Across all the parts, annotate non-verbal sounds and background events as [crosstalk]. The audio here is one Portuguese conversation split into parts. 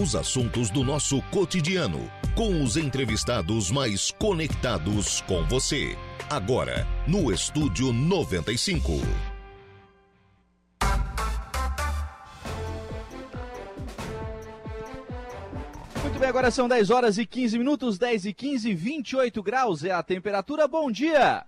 Os assuntos do nosso cotidiano, com os entrevistados mais conectados com você. Agora, no Estúdio 95. Muito bem, agora são 10 horas e 15 minutos, 10 e 15, 28 graus é a temperatura. Bom dia!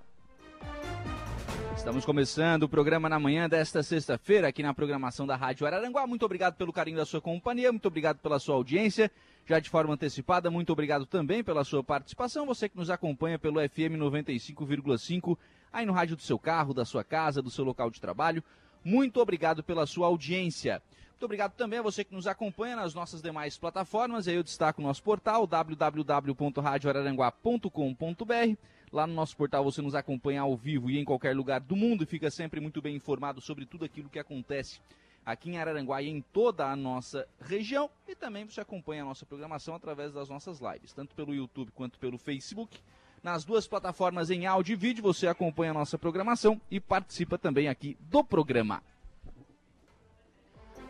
Estamos começando o programa na manhã desta sexta-feira aqui na programação da Rádio Araranguá. Muito obrigado pelo carinho da sua companhia, muito obrigado pela sua audiência. Já de forma antecipada, muito obrigado também pela sua participação. Você que nos acompanha pelo FM 95,5 aí no rádio do seu carro, da sua casa, do seu local de trabalho. Muito obrigado pela sua audiência. Muito obrigado também a você que nos acompanha nas nossas demais plataformas. Aí eu destaco o nosso portal www.radioararanguá.com.br. Lá no nosso portal você nos acompanha ao vivo e em qualquer lugar do mundo e fica sempre muito bem informado sobre tudo aquilo que acontece aqui em Araranguá e em toda a nossa região. E também você acompanha a nossa programação através das nossas lives, tanto pelo YouTube quanto pelo Facebook. Nas duas plataformas em áudio e vídeo você acompanha a nossa programação e participa também aqui do programa.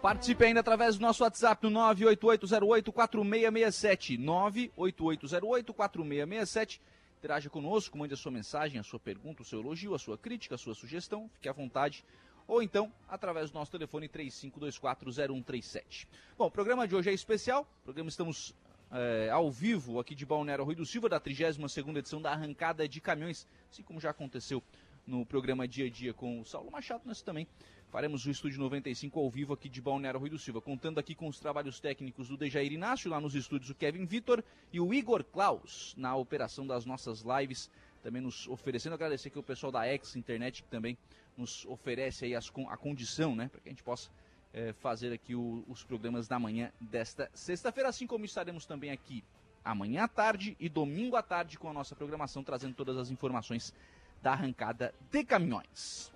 Participe ainda através do nosso WhatsApp no 98808-4667. 98808-4667. Interaja conosco, mande a sua mensagem, a sua pergunta, o seu elogio, a sua crítica, a sua sugestão. Fique à vontade. Ou então, através do nosso telefone 35240137. Bom, o programa de hoje é especial. O programa estamos é, ao vivo aqui de Balneário Rui do Silva, da 32ª edição da Arrancada de Caminhões. Assim como já aconteceu no programa Dia a Dia com o Saulo Machado, nós também faremos o Estúdio 95 ao vivo aqui de Balneário Rui do Silva, contando aqui com os trabalhos técnicos do Dejair Inácio, lá nos estúdios o Kevin Vitor e o Igor Klaus, na operação das nossas lives, também nos oferecendo, agradecer aqui o pessoal da X Internet, que também nos oferece aí as, a condição, né, para que a gente possa é, fazer aqui o, os programas da manhã desta sexta-feira, assim como estaremos também aqui amanhã à tarde e domingo à tarde com a nossa programação, trazendo todas as informações da arrancada de caminhões.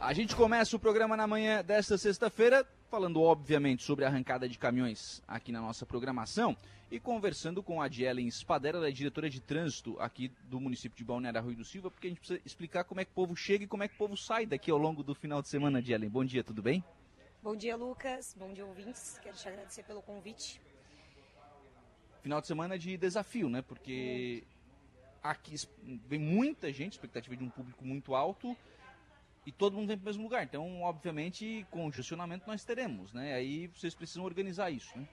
A gente começa o programa na manhã desta sexta-feira, falando obviamente sobre a arrancada de caminhões aqui na nossa programação e conversando com a Dielen Spadera, ela é diretora de trânsito aqui do município de Balneário Rui do Silva, porque a gente precisa explicar como é que o povo chega e como é que o povo sai daqui ao longo do final de semana, Dielen. Bom dia, tudo bem? Bom dia, Lucas. Bom dia, ouvintes. Quero te agradecer pelo convite. Final de semana de desafio, né? Porque aqui vem muita gente, expectativa de um público muito alto e todo mundo vem para o mesmo lugar. Então, obviamente, congestionamento nós teremos, né? Aí vocês precisam organizar isso, né?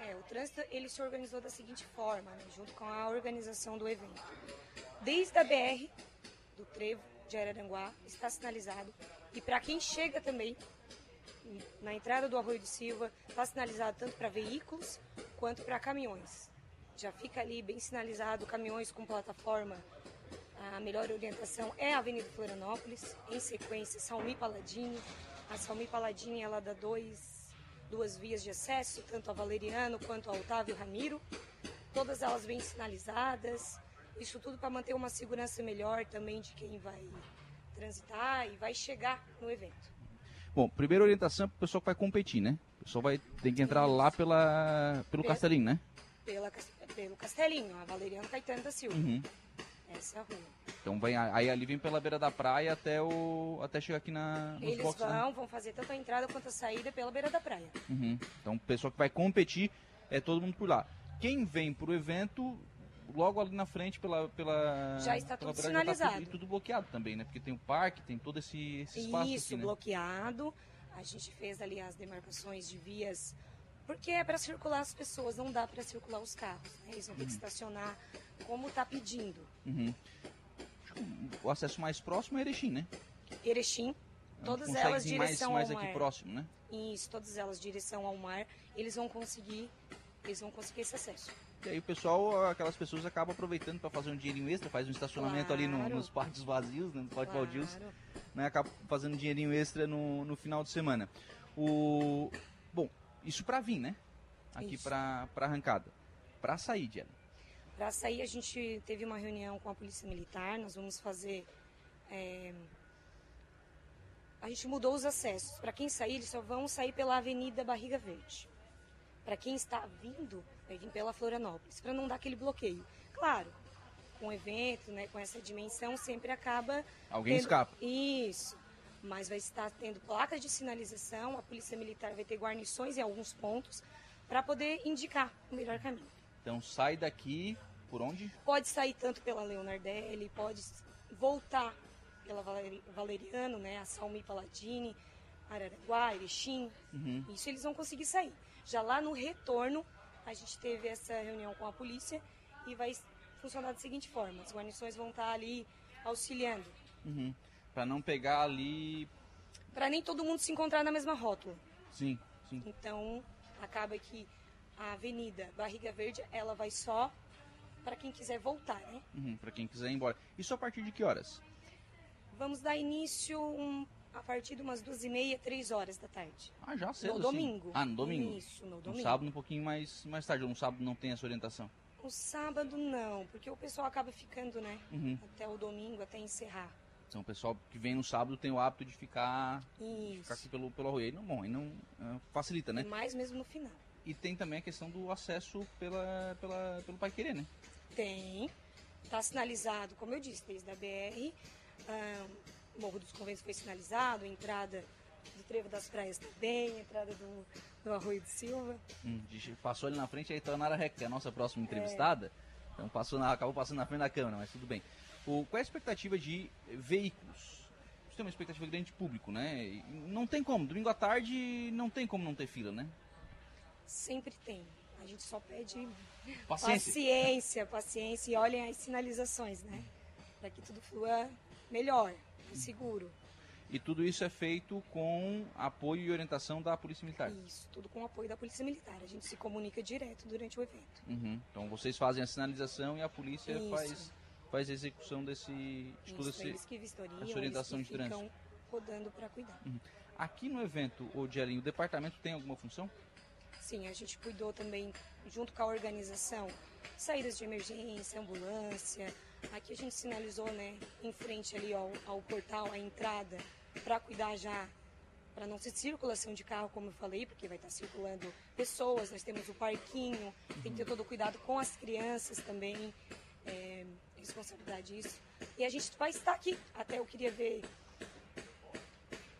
É, o trânsito ele se organizou da seguinte forma, né, junto com a organização do evento. Desde a BR do Trevo de Araranguá está sinalizado e para quem chega também na entrada do Arroio de Silva está sinalizado tanto para veículos quanto para caminhões. Já fica ali bem sinalizado caminhões com plataforma a melhor orientação é a Avenida Florianópolis, em sequência Salmi Paladini. A Salmi Paladini ela dá dois, duas vias de acesso, tanto a Valeriano quanto a Otávio Ramiro. Todas elas bem sinalizadas. Isso tudo para manter uma segurança melhor também de quem vai transitar e vai chegar no evento. Bom, primeira orientação é para o pessoal que vai competir, né? O pessoal vai ter que entrar lá pela, pelo Castelinho, né? Pela, pelo Castelinho, a Valeriano Caetano da Silva. Uhum. Essa é a rua. Então vem, aí ali vem pela beira da praia até o até chegar aqui na Eles boxes, vão, né? vão fazer tanto a entrada quanto a saída pela beira da praia. Uhum. Então o pessoal que vai competir é todo mundo por lá. Quem vem pro evento logo ali na frente pela pela já está pela tudo beira, já tá sinalizado tudo, e tudo bloqueado também, né? Porque tem o parque, tem todo esse, esse espaço Isso, aqui, né? bloqueado. A gente fez ali as demarcações de vias porque é para circular as pessoas, não dá para circular os carros. Né? Eles vão ter que estacionar como está pedindo. Uhum. O acesso mais próximo é Erechim, né? Erechim, todas elas direção mais, mais ao aqui mar. próximo, né? Isso, todas elas direção ao mar, eles vão conseguir, eles vão conseguir esse acesso. E aí o pessoal, aquelas pessoas acabam aproveitando para fazer um dinheirinho extra, faz um estacionamento ali no- Claro. nos parques vazios, né, no Parque Claro. Valdios, né, acaba fazendo um dinheirinho extra no, no final de semana. O bom, isso para vir, né? Aqui para para arrancada. Para sair, Diana. Para sair, a gente teve uma reunião com a Polícia Militar. Nós vamos fazer. é, A gente mudou os acessos. Para quem sair, eles só vão sair pela Avenida Barriga Verde. Para quem está vindo, vai vir pela Florianópolis, para não dar aquele bloqueio. Claro, com o evento, né, com essa dimensão, sempre acaba. Alguém tendo- escapa. Isso. mas vai estar tendo placas de sinalização, a Polícia Militar vai ter guarnições em alguns pontos para poder indicar o melhor caminho. Então sai daqui por onde? Pode sair tanto pela Leonardelli, pode voltar pela Valeriano, né, a Salmi Paladini, Araranguá, Erechim. Uhum. Isso eles vão conseguir sair. Já lá no retorno, a gente teve essa reunião com a polícia e vai funcionar da seguinte forma: as guarnições vão estar ali auxiliando. Uhum. Para não pegar ali. Para nem todo mundo se encontrar na mesma rótula. Sim, sim. Então, acaba que a Avenida Barriga Verde, ela vai só para quem quiser voltar, né? Uhum, para quem quiser ir embora. Isso a partir de que horas? Vamos dar início um, a partir de umas duas e meia, três horas da tarde. Ah, já cedo. No domingo. Ah, no domingo. Isso, no domingo. No sábado um pouquinho mais, mais tarde. Ou no sábado não tem essa orientação? No sábado não, porque o pessoal acaba ficando, né? Uhum. Até o domingo, até encerrar. Então o pessoal que vem no sábado tem o hábito de ficar, de ficar aqui pelo, pelo arroio. Aí não, bom, aí não uh, facilita, né? E mais mesmo no final. E tem também a questão do acesso pela, pela, pelo Pai Querer, né? Tem. Está sinalizado, como eu disse, desde a BR. O Morro dos Conventos foi sinalizado, a entrada do Trevo das Praias também, a entrada do, do Arroio de Silva. Hum, passou ali na frente a Itanara Rec, que é a nossa próxima entrevistada. É. Então passou na, acabou passando na frente da câmera, mas tudo bem. O, qual é a expectativa de veículos? Você tem uma expectativa grande de público, né? Não tem como, domingo à tarde não tem como não ter fila, né? Sempre tem. A gente só pede paciência, paciência, paciência e olhem as sinalizações, né? Para que tudo flua melhor e seguro. E tudo isso é feito com apoio e orientação da Polícia Militar? Isso, tudo com apoio da Polícia Militar. A gente se comunica direto durante o evento. Uhum. Então vocês fazem a sinalização e a polícia faz, faz a execução desse, de toda esse, essa orientação de trânsito. rodando para cuidar. Uhum. Aqui no evento, o Dielinho, o departamento tem alguma função? Sim, a gente cuidou também, junto com a organização, saídas de emergência, ambulância. Aqui a gente sinalizou, né, em frente ali ao, ao portal, a entrada, para cuidar já, para não ser circulação de carro, como eu falei, porque vai estar circulando pessoas, nós temos o parquinho, tem que ter todo o cuidado com as crianças também, é, responsabilidade isso. E a gente vai estar aqui, até eu queria ver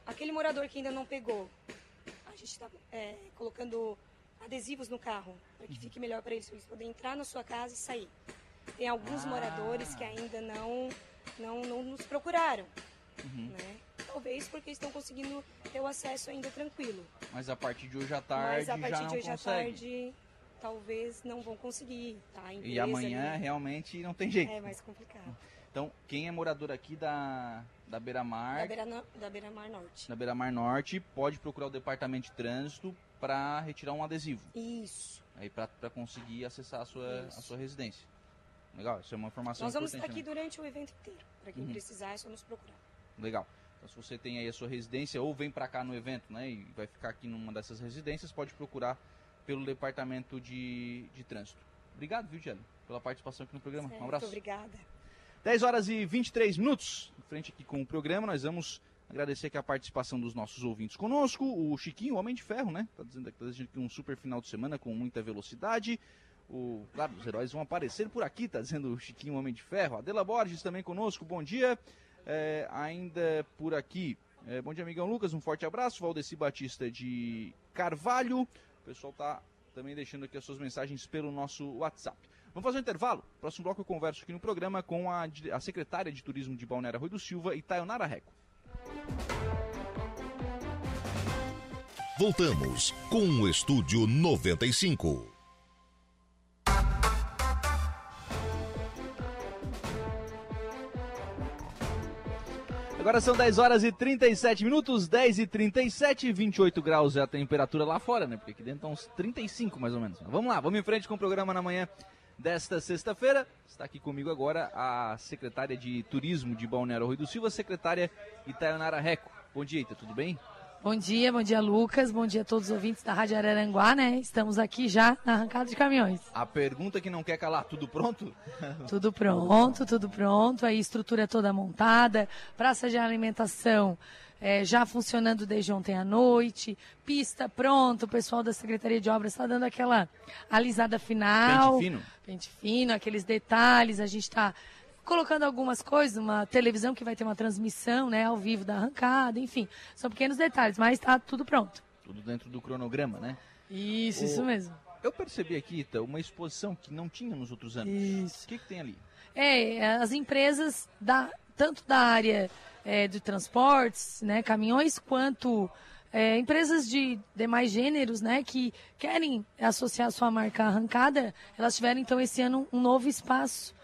aquele morador que ainda não pegou, a gente está é, colocando adesivos no carro, para que fique melhor para eles, eles poderem entrar na sua casa e sair. Tem alguns ah. moradores que ainda não, não, não nos procuraram. Uhum. Né? Talvez porque estão conseguindo ter o acesso ainda tranquilo. Mas a partir de hoje à tarde Mas a partir de hoje à tarde talvez não vão conseguir. Tá? E amanhã ali, realmente não tem jeito. É mais complicado. Então, quem é morador aqui da, da Beira Mar. Da Beira, da Beira Mar Norte. Da Beira Mar Norte, pode procurar o departamento de trânsito para retirar um adesivo. Isso. Aí para conseguir acessar a sua, a sua residência. Legal, isso é uma informação Nós vamos aqui né? durante o evento inteiro. Para quem uhum. precisar, é só nos procurar. Legal. Então, se você tem aí a sua residência ou vem para cá no evento, né, e vai ficar aqui numa dessas residências, pode procurar pelo departamento de, de trânsito. Obrigado, viu, Diana, pela participação aqui no programa. Certo, um abraço. Muito obrigada. 10 horas e 23 minutos, em frente aqui com o programa, nós vamos Agradecer aqui a participação dos nossos ouvintes conosco. O Chiquinho, o Homem de Ferro, né? Tá dizendo, tá dizendo aqui um super final de semana com muita velocidade. O, claro, os heróis vão aparecer por aqui, tá dizendo o Chiquinho, o Homem de Ferro. Adela Borges também conosco, bom dia. É, ainda por aqui, é, bom dia, amigão Lucas, um forte abraço. Valdeci Batista de Carvalho. O pessoal tá também deixando aqui as suas mensagens pelo nosso WhatsApp. Vamos fazer um intervalo? Próximo bloco eu converso aqui no programa com a, a secretária de Turismo de Balneário Rui do Silva, Itayonara Reco. Voltamos com o Estúdio 95. Agora são 10 horas e 37 minutos, 10 e 37, 28 graus é a temperatura lá fora, né? Porque aqui dentro estão uns 35 mais ou menos. vamos lá, vamos em frente com o programa na manhã desta sexta-feira. Está aqui comigo agora a secretária de Turismo de Balneário Rui do Silva, secretária Itaionara Reco. Bom dia, Ita, tudo bem? Bom dia, bom dia Lucas, bom dia a todos os ouvintes da Rádio Araranguá, né? Estamos aqui já na arrancada de caminhões. A pergunta que não quer calar, tudo pronto? [laughs] tudo pronto, tudo pronto, a estrutura toda montada, praça de alimentação é, já funcionando desde ontem à noite, pista pronto, o pessoal da Secretaria de Obras está dando aquela alisada final. Pente fino. Pente fino, aqueles detalhes, a gente está colocando algumas coisas, uma televisão que vai ter uma transmissão, né, ao vivo da arrancada, enfim. São pequenos detalhes, mas está tudo pronto. Tudo dentro do cronograma, né? Isso, O- isso mesmo. Eu percebi aqui, Ita, uma exposição que não tinha nos outros anos. Isso. O que, que tem ali? É, as empresas da, tanto da área é, de transportes, né, caminhões, quanto é, empresas de demais gêneros, né, que querem associar sua marca arrancada, elas tiveram então esse ano um novo espaço.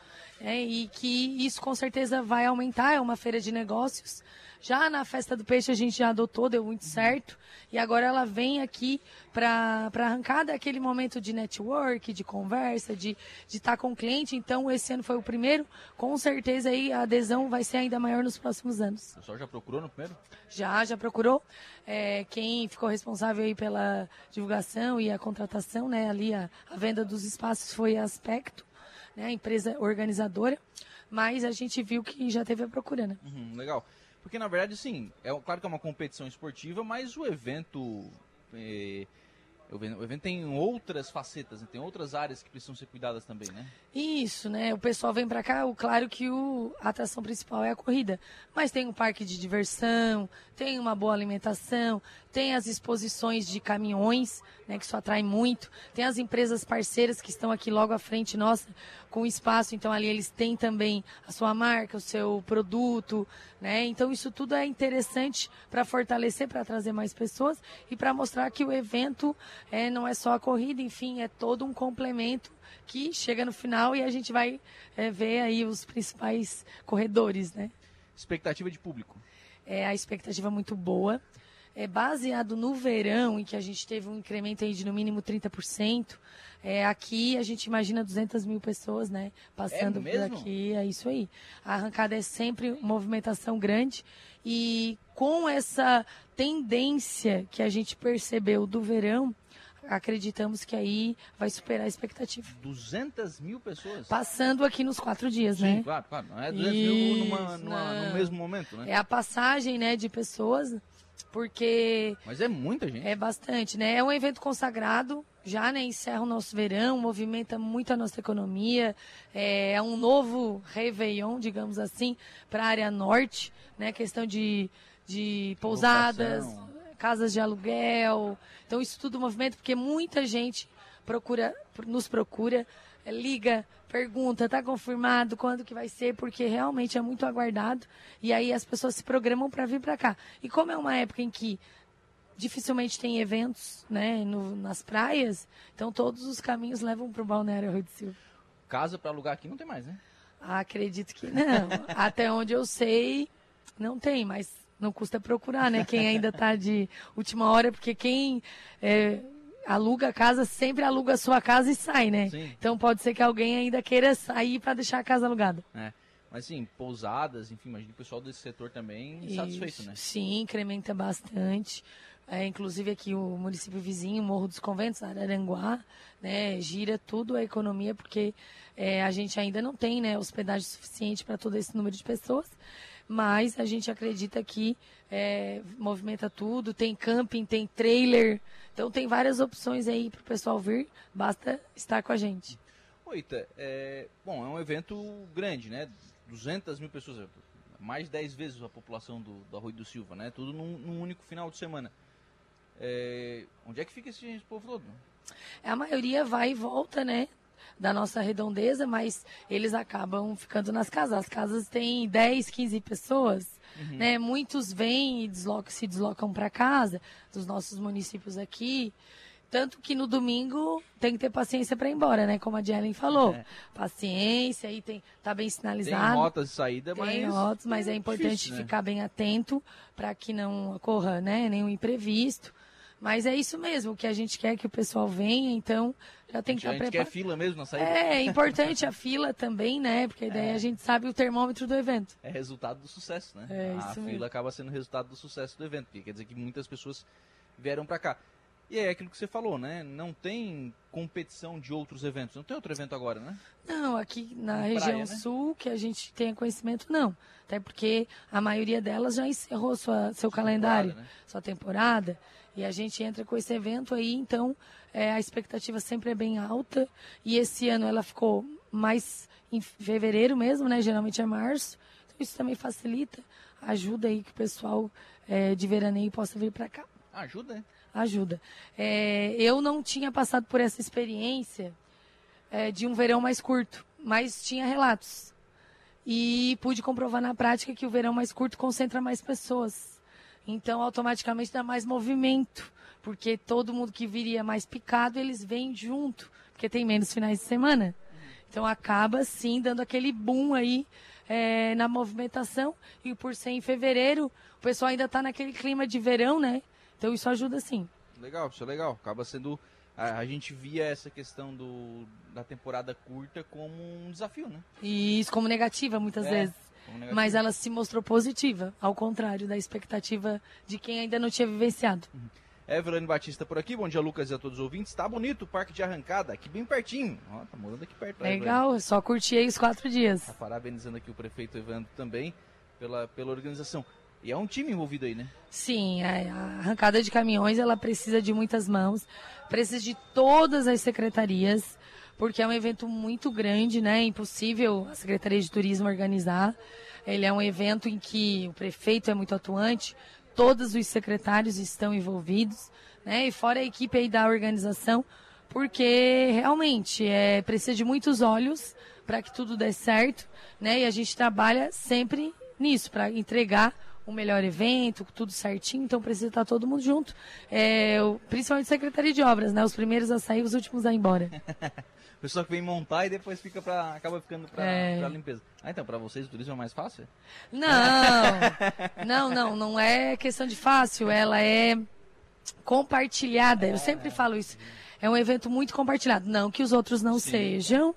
né, e que isso com certeza vai aumentar, é uma feira de negócios. Já na festa do peixe a gente já adotou, deu muito certo. E agora ela vem aqui para a arrancada, aquele momento de network, de conversa, de estar com o cliente. Então, esse ano foi o primeiro. Com certeza aí a adesão vai ser ainda maior nos próximos anos. O pessoal já procurou no primeiro? Já, já procurou. É, quem ficou responsável aí pela divulgação e a contratação, né, ali a, a venda dos espaços foi a Aspecto, né, a empresa organizadora. Mas a gente viu que já teve a procura, né? Uhum, legal. Porque, na verdade, sim, é claro que é uma competição esportiva, mas o evento. eh, o evento tem outras facetas, né? tem outras áreas que precisam ser cuidadas também, né? Isso, né? O pessoal vem pra cá, claro que o, a atração principal é a corrida. Mas tem um parque de diversão, tem uma boa alimentação, tem as exposições de caminhões, né? Que isso atrai muito. Tem as empresas parceiras que estão aqui logo à frente nossa, com espaço. Então ali eles têm também a sua marca, o seu produto, né? Então isso tudo é interessante para fortalecer, para trazer mais pessoas e para mostrar que o evento é, não é só a corrida, enfim, é todo um complemento que chega no final e a gente vai é, ver aí os principais corredores, né? Expectativa de público. É a expectativa muito boa. É baseado no verão, em que a gente teve um incremento aí de no mínimo 30%. É, aqui a gente imagina 200 mil pessoas, né? Passando por mesmo? aqui, é isso aí. A arrancada é sempre movimentação grande. E com essa tendência que a gente percebeu do verão, acreditamos que aí vai superar a expectativa. 200 mil pessoas? Passando aqui nos quatro dias, Sim, né? claro, claro. Não é 200 mil numa, Isso, numa- no mesmo momento, né? É a passagem, né, de pessoas, porque Mas é muita gente. é bastante, né? É um evento consagrado, já né, encerra o nosso verão, movimenta muito a nossa economia, é um novo Réveillon, digamos assim, para a área norte, né? Questão de, de pousadas, casas de aluguel. Então isso tudo movimenta porque muita gente procura, nos procura, liga, pergunta, tá confirmado quando que vai ser, porque realmente é muito aguardado. E aí as pessoas se programam para vir para cá. E como é uma época em que dificilmente tem eventos, né, no- nas praias, então todos os caminhos levam para o Balneário Rio de Silva. Casa pra alugar aqui não tem mais, né? Acredito que não. [laughs] Até onde eu sei, não tem, mas não custa procurar, né? Quem ainda tá de última hora, porque quem é, aluga a casa sempre aluga a sua casa e sai, né? Sim. Então pode ser que alguém ainda queira sair para deixar a casa alugada. É. Mas sim, pousadas, enfim, imagina o pessoal desse setor também satisfeito, Isso. né? Sim, incrementa bastante. É, inclusive aqui o município vizinho, Morro dos Conventos, Araranguá, né, gira tudo a economia, porque é, a gente ainda não tem né, hospedagem suficiente para todo esse número de pessoas, mas a gente acredita que é, movimenta tudo, tem camping, tem trailer, então tem várias opções aí para o pessoal vir, basta estar com a gente. Oita, é, bom, é um evento grande, né? 200 mil pessoas, é, mais de 10 vezes a população do, do Arroio do Silva, né? Tudo num, num único final de semana. É, onde é que fica esse povo todo? A maioria vai e volta, né? Da nossa redondeza, mas eles acabam ficando nas casas. As casas têm 10, 15 pessoas, né? Muitos vêm e deslocam, se deslocam para casa, dos nossos municípios aqui. Tanto que no domingo tem que ter paciência para ir embora, né? Como a Jelen falou. É. Paciência, aí tem, tá bem Tem sinalizado. rotas de saída, Tem mas. rotas, mas é importante difícil, né? ficar bem atento para que não ocorra né, nenhum imprevisto. Mas é isso mesmo, que a gente quer que o pessoal venha, então já tem que a estar gente quer preparado. fila mesmo na saída. É, é [laughs] importante a fila também, né? Porque daí É. a gente sabe o termômetro do evento. É resultado do sucesso, né? É, a fila mesmo. acaba sendo resultado do sucesso do evento, porque quer dizer que muitas pessoas vieram para cá. E é aquilo que você falou, né? Não tem competição de outros eventos. Não tem outro evento agora, né? Não, aqui na região né? sul, que a gente tenha conhecimento, não. Até porque a maioria delas já encerrou sua, seu calendário, né? sua temporada. E a gente entra com esse evento aí, então é, a expectativa sempre é bem alta. E esse ano ela ficou mais em fevereiro mesmo, né? Geralmente é março. Então isso também facilita, ajuda aí que o pessoal é, de veraneio possa vir para cá. Ajuda, né? Ajuda. É, eu não tinha passado por essa experiência é, de um verão mais curto, mas tinha relatos. E pude comprovar na prática que o verão mais curto concentra mais pessoas. Então, automaticamente dá mais movimento, porque todo mundo que viria mais picado, eles vêm junto, porque tem menos finais de semana. Então, acaba sim dando aquele boom aí é, na movimentação. E por ser em fevereiro, o pessoal ainda está naquele clima de verão, né? Então, isso ajuda sim. Legal, isso é legal. Acaba sendo. A, a gente via essa questão do, da temporada curta como um desafio, né? E isso como negativa, muitas É, vezes. Mas ela se mostrou positiva, ao contrário da expectativa de quem ainda não tinha vivenciado. Evelyn Batista por aqui, bom dia Lucas e a todos os ouvintes. Tá bonito o parque de arrancada, aqui bem pertinho. Ó, tá morando aqui perto. Legal, só curti aí os quatro dias. Tá parabenizando aqui o prefeito Evandro também pela, pela organização. E é um time envolvido aí, né? Sim, a arrancada de caminhões ela precisa de muitas mãos, precisa de todas as secretarias, porque é um evento muito grande, né? É impossível a Secretaria de Turismo organizar. Ele é um evento em que o prefeito é muito atuante, todos os secretários estão envolvidos, né? E fora a equipe aí da organização, porque realmente é, precisa de muitos olhos para que tudo dê certo, né? E a gente trabalha sempre nisso, para entregar o melhor evento, tudo certinho, então precisa estar todo mundo junto. É, principalmente Secretaria de Obras, né? Os primeiros a sair, os últimos a ir embora. [laughs] O pessoal que vem montar e depois fica pra, acaba ficando pra, É. pra limpeza. Ah, então pra vocês o turismo é mais fácil? Não, [laughs] não, não, não é questão de fácil, ela é compartilhada. Eu sempre falo isso. É um evento muito compartilhado. Não que os outros não Sim. sejam,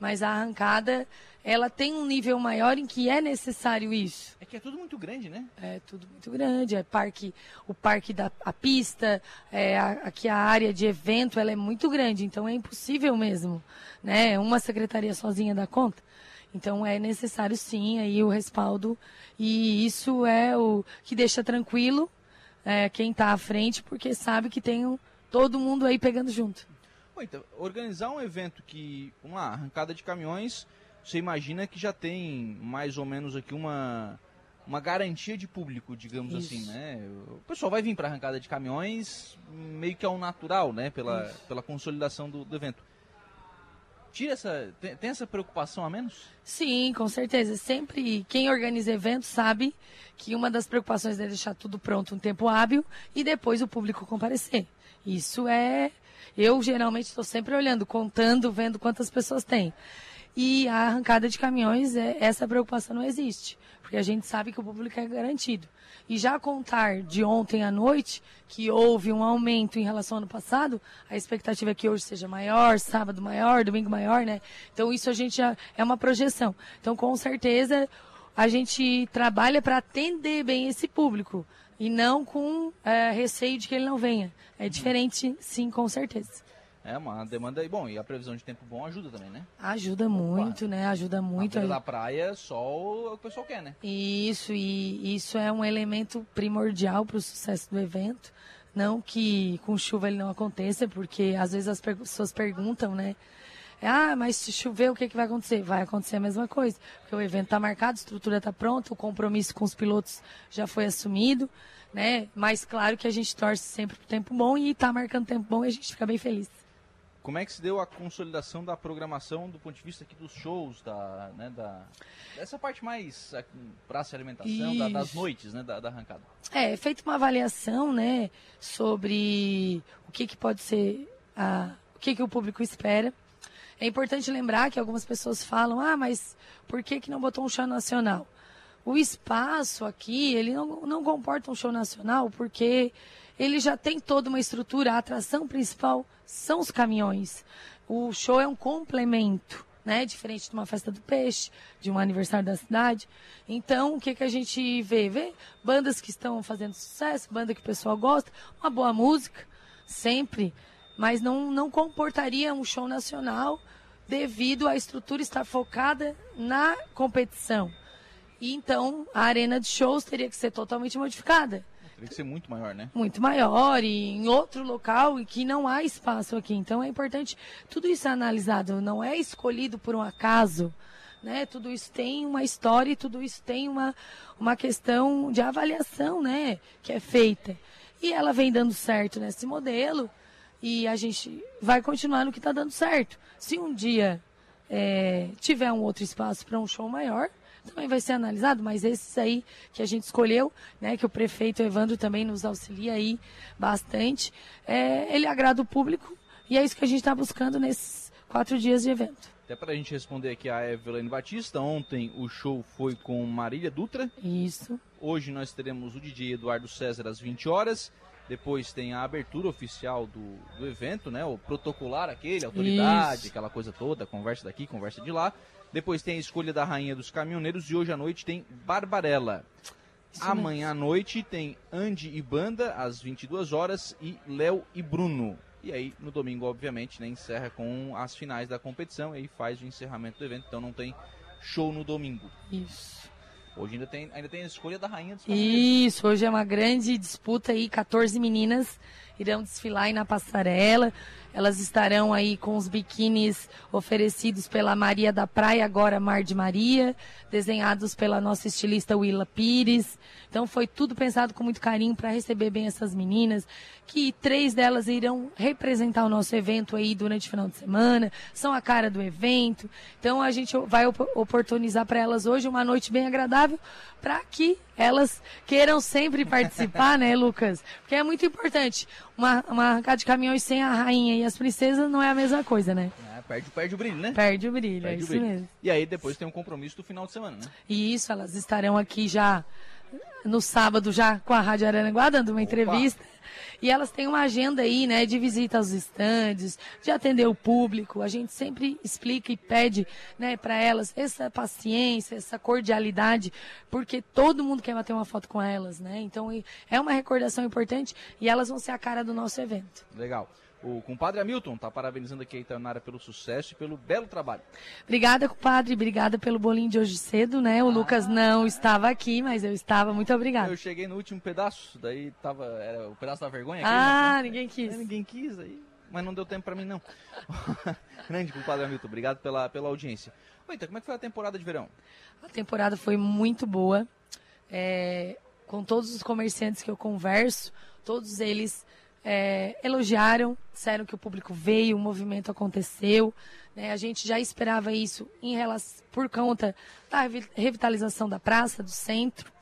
mas a arrancada, ela tem um nível maior em que é necessário isso. É que é tudo muito grande, né? É tudo muito grande, é parque, o parque da a pista, é, a- aqui a área de evento, ela é muito grande, então é impossível mesmo, né? Uma secretaria sozinha dá conta. Então é necessário sim aí o respaldo e isso é o que deixa tranquilo é, quem está à frente, porque sabe que tem um- todo mundo aí pegando junto. Organizar um evento que, uma arrancada de caminhões, você imagina que já tem mais ou menos aqui uma, uma garantia de público, digamos Isso. assim, né? O pessoal vai vir para arrancada de caminhões meio que ao natural, né? Pela, pela consolidação do, do evento. Tira essa, tem, tem essa preocupação a menos? Sim, com certeza. Sempre quem organiza eventos sabe que uma das preocupações é deixar tudo pronto um tempo hábil e depois o público comparecer. Isso é. Eu geralmente estou sempre olhando, contando, vendo quantas pessoas tem. E a arrancada de caminhões, é, essa preocupação não existe, porque a gente sabe que o público é garantido. E já contar de ontem à noite que houve um aumento em relação ao ano passado, a expectativa é que hoje seja maior, sábado maior, domingo maior, né? Então isso a gente já é uma projeção. Então com certeza a gente trabalha para atender bem esse público e não com é, receio de que ele não venha. É diferente, sim, com certeza. É uma demanda. E bom, e a previsão de tempo bom ajuda também, né? Ajuda muito, né? Ajuda muito. Na da praia, sol é o que o pessoal quer, né? Isso, e isso é um elemento primordial para o sucesso do evento. Não que com chuva ele não aconteça, porque às vezes as pessoas perguntam, né? Ah, mas se chover, o que, que vai acontecer? Vai acontecer a mesma coisa. Porque o evento está marcado, a estrutura está pronta, o compromisso com os pilotos já foi assumido, né? Mas claro que a gente torce sempre pro tempo bom e está marcando tempo bom e a gente fica bem feliz. Como é que se deu a consolidação da programação do ponto de vista aqui dos shows, da, né, da, dessa parte mais aqui, praça e alimentação, da- das noites, né, da, da arrancada? É, é feita uma avaliação, né, sobre o que, que pode ser, a, o que, que o público espera. É importante lembrar que algumas pessoas falam, ah, mas por que, que não botou um show nacional? O espaço aqui, ele não, não comporta um show nacional porque ele já tem toda uma estrutura, a atração principal são os caminhões. O show é um complemento, né? Diferente de uma festa do peixe, de um aniversário da cidade. Então, o que, que a gente vê? Vê bandas que estão fazendo sucesso, banda que o pessoal gosta, uma boa música, sempre, mas não, não comportaria um show nacional devido à estrutura estar focada na competição. E então a arena de shows teria que ser totalmente modificada. Tem que ser muito maior, né? Muito maior e em outro local e que não há espaço aqui. Então é importante, tudo isso é analisado, não é escolhido por um acaso. Né? Tudo isso tem uma história e tudo isso tem uma, uma questão de avaliação, né? Que é feita. E ela vem dando certo nesse modelo e a gente vai continuar no que está dando certo. Se um dia é, tiver um outro espaço para um show maior, também vai ser analisado, mas esses aí que a gente escolheu, né, que o prefeito Evandro também nos auxilia aí bastante, é, ele agrada o público e é isso que a gente está buscando nesses quatro dias de evento. Até para a gente responder aqui a Evelyn Batista, ontem o show foi com Marília Dutra. Isso. Hoje nós teremos o DJ Eduardo César às 20 horas. Depois tem a abertura oficial do, do evento, né? O protocolar aquele, autoridade, Isso. aquela coisa toda, conversa daqui, conversa de lá. Depois tem a escolha da rainha dos caminhoneiros e hoje à noite tem Barbarella. Isso Amanhã mesmo. à noite tem Andy e Banda às 22 horas e Léo e Bruno. E aí no domingo, obviamente, né, encerra com as finais da competição e aí faz o encerramento do evento, então não tem show no domingo. Isso. Hoje ainda tem, ainda tem a escolha da rainha dos Isso, hoje é uma grande disputa aí, 14 meninas irão desfilar aí na passarela. Elas estarão aí com os biquínis oferecidos pela Maria da Praia, agora Mar de Maria, desenhados pela nossa estilista Willa Pires. Então foi tudo pensado com muito carinho para receber bem essas meninas, que três delas irão representar o nosso evento aí durante o final de semana, são a cara do evento. Então a gente vai oportunizar para elas hoje uma noite bem agradável para que elas queiram sempre participar, né, Lucas? Porque é muito importante. Uma, uma arrancada de caminhões sem a rainha e as princesas não é a mesma coisa, né? É, perde, perde o brilho, né? Perde o brilho, perde é isso brilho. mesmo. E aí depois tem um compromisso do final de semana, né? E isso, elas estarão aqui já no sábado já com a Rádio Araranguá, dando uma Opa. entrevista. E elas têm uma agenda aí, né, de visita aos estandes, de atender o público. A gente sempre explica e pede, né, para elas essa paciência, essa cordialidade, porque todo mundo quer bater uma foto com elas, né? Então é uma recordação importante e elas vão ser a cara do nosso evento. Legal. O compadre Hamilton está parabenizando aqui a Itaionara pelo sucesso e pelo belo trabalho. Obrigada, compadre. Obrigada pelo bolinho de hoje cedo, né? O ah, Lucas não estava aqui, mas eu estava. Muito obrigada. Eu cheguei no último pedaço, daí tava era o pedaço da vergonha. ah, né? ninguém quis. É, ninguém quis aí, mas não deu tempo para mim não. [laughs] Grande compadre Hamilton, obrigado pela, pela audiência. Eita, como é que foi a temporada de verão? A temporada foi muito boa. É, com todos os comerciantes que eu converso, todos eles é, elogiaram, disseram que o público veio, o movimento aconteceu. Né? A gente já esperava isso em relação, por conta da revitalização da praça, do centro.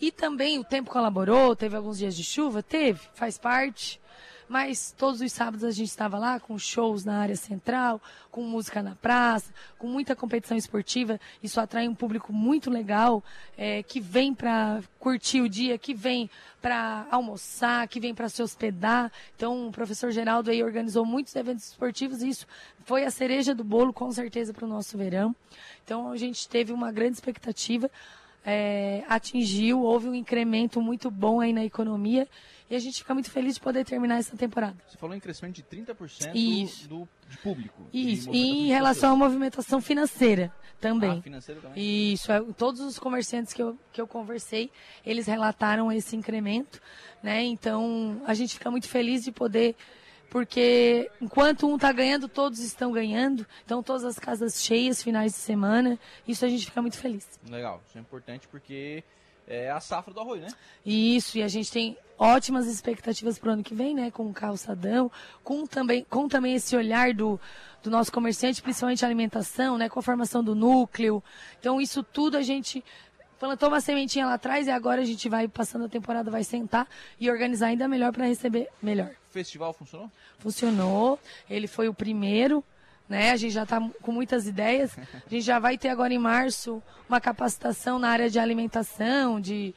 E também o tempo colaborou, teve alguns dias de chuva, teve, faz parte. Mas todos os sábados a gente estava lá com shows na área central, com música na praça, com muita competição esportiva. Isso atrai um público muito legal é, que vem para curtir o dia, que vem para almoçar, que vem para se hospedar. Então o professor Geraldo aí organizou muitos eventos esportivos e isso foi a cereja do bolo com certeza para o nosso verão. Então a gente teve uma grande expectativa. É, atingiu, houve um incremento muito bom aí na economia e a gente fica muito feliz de poder terminar essa temporada. Você falou em crescimento de 30% Isso. Do, de público. Isso, e em relação à movimentação financeira também. Ah, financeira também? Isso, é, todos os comerciantes que eu, que eu conversei, eles relataram esse incremento, né? Então, a gente fica muito feliz de poder porque enquanto um está ganhando, todos estão ganhando. Então, todas as casas cheias, finais de semana, isso a gente fica muito feliz. Legal, isso é importante porque é a safra do arroz, né? Isso, e a gente tem ótimas expectativas para o ano que vem, né? Com o calçadão, com também, com também esse olhar do, do nosso comerciante, principalmente alimentação, né? Com a formação do núcleo. Então, isso tudo a gente plantou uma sementinha lá atrás e agora a gente vai, passando a temporada, vai sentar e organizar ainda melhor para receber melhor. O festival funcionou? Funcionou. Ele foi o primeiro né? A gente já está com muitas ideias. [laughs] A gente já vai ter agora em março uma capacitação na área de alimentação, de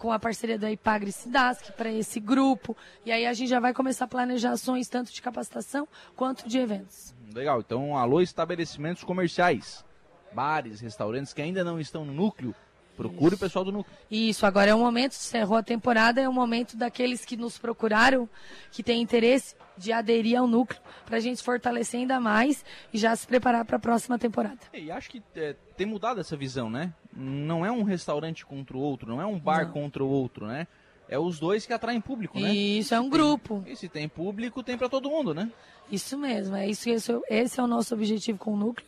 com a parceria da Ipagre Cidasc para esse grupo. E aí a gente já vai começar a planejar ações tanto de capacitação quanto de eventos. Legal. Então, alô estabelecimentos comerciais, bares, restaurantes que ainda não estão no núcleo, Procure Isso. o pessoal do núcleo. Isso, agora é o momento, encerrou a temporada, é o momento daqueles que nos procuraram, que têm interesse de aderir ao núcleo, para a gente fortalecer ainda mais e já se preparar para a próxima temporada. E acho que é, tem mudado essa visão, né? Não é um restaurante contra o outro, não é um bar não. contra o outro, né? é os dois que atraem público, né? Isso, é um grupo. E se tem público, tem para todo mundo, né? Isso mesmo, é isso, esse, esse é o nosso objetivo com o núcleo.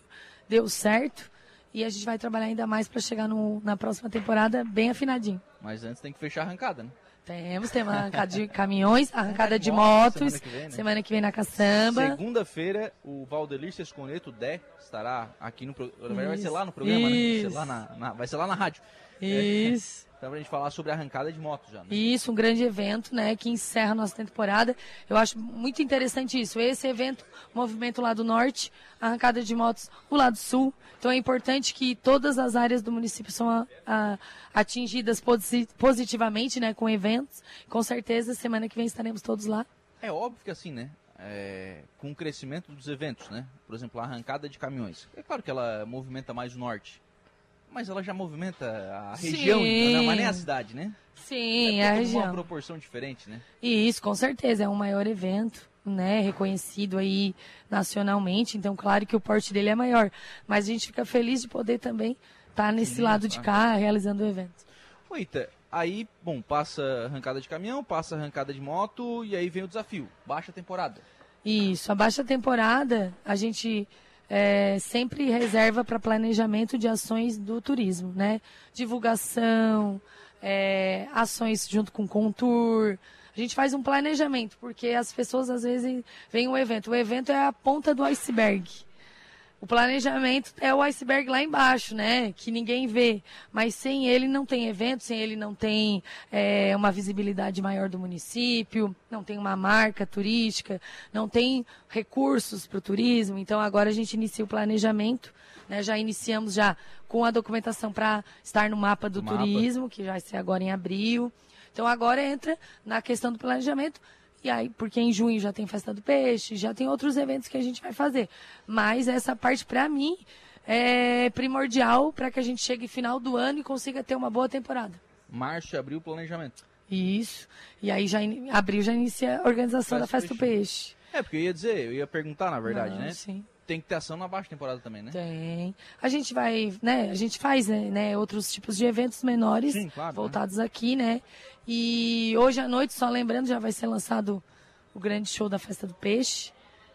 Deu certo e a gente vai trabalhar ainda mais para chegar no, na próxima temporada bem afinadinho. Mas antes tem que fechar a arrancada, né? Temos, tem uma arrancada de caminhões, arrancada de motos, semana que vem, né? semana que vem na caçamba. Segunda-feira, o Valdelir Sesconeto, Dé, estará aqui no programa. Vai ser lá no programa, né? Vai ser lá na, na, vai ser lá na rádio. Isso. É, então, pra gente falar sobre a arrancada de motos já. Né? Isso, um grande evento, né, que encerra a nossa temporada. Eu acho muito interessante isso. Esse evento, movimento lá do norte, arrancada de motos o lado sul. Então é importante que todas as áreas do município são a, a, atingidas positivamente, né, com eventos. Com certeza, semana que vem estaremos todos lá. É óbvio que assim, né? É, com o crescimento dos eventos, né? Por exemplo, a arrancada de caminhões. É claro que ela movimenta mais o norte mas ela já movimenta a região, então, né? mas nem a cidade, né? Sim, é a região. uma proporção diferente, né? Isso, com certeza, é um maior evento, né, reconhecido aí nacionalmente, então claro que o porte dele é maior, mas a gente fica feliz de poder também estar tá nesse Sim, lado de cá, realizando o evento. Oita, aí, bom, passa arrancada de caminhão, passa arrancada de moto e aí vem o desafio, baixa temporada. Isso, a baixa temporada, a gente é, sempre reserva para planejamento de ações do turismo, né? Divulgação, é, ações junto com o Contour. A gente faz um planejamento, porque as pessoas às vezes veem o evento. O evento é a ponta do iceberg. O planejamento é o iceberg lá embaixo, né? Que ninguém vê. Mas sem ele não tem evento, sem ele não tem é, uma visibilidade maior do município, não tem uma marca turística, não tem recursos para o turismo. Então agora a gente inicia o planejamento. Né? Já iniciamos já com a documentação para estar no mapa do turismo, que vai ser agora em abril. Então agora entra na questão do planejamento e aí, porque em junho já tem festa do peixe, já tem outros eventos que a gente vai fazer. Mas essa parte, para mim, é primordial para que a gente chegue final do ano e consiga ter uma boa temporada. Março e abril, planejamento. Isso. E aí, já in... abril já inicia a organização festa da festa do peixe. É, porque eu ia dizer, eu ia perguntar, na verdade, Não, né? Sim tem que ter ação na baixa temporada também, né? Tem. A gente vai, né? A gente faz, né, né outros tipos de eventos menores Sim, claro, né? voltados né? aqui, né? E hoje à noite, só lembrando, já vai ser lançado o grande show da Festa do Peixe.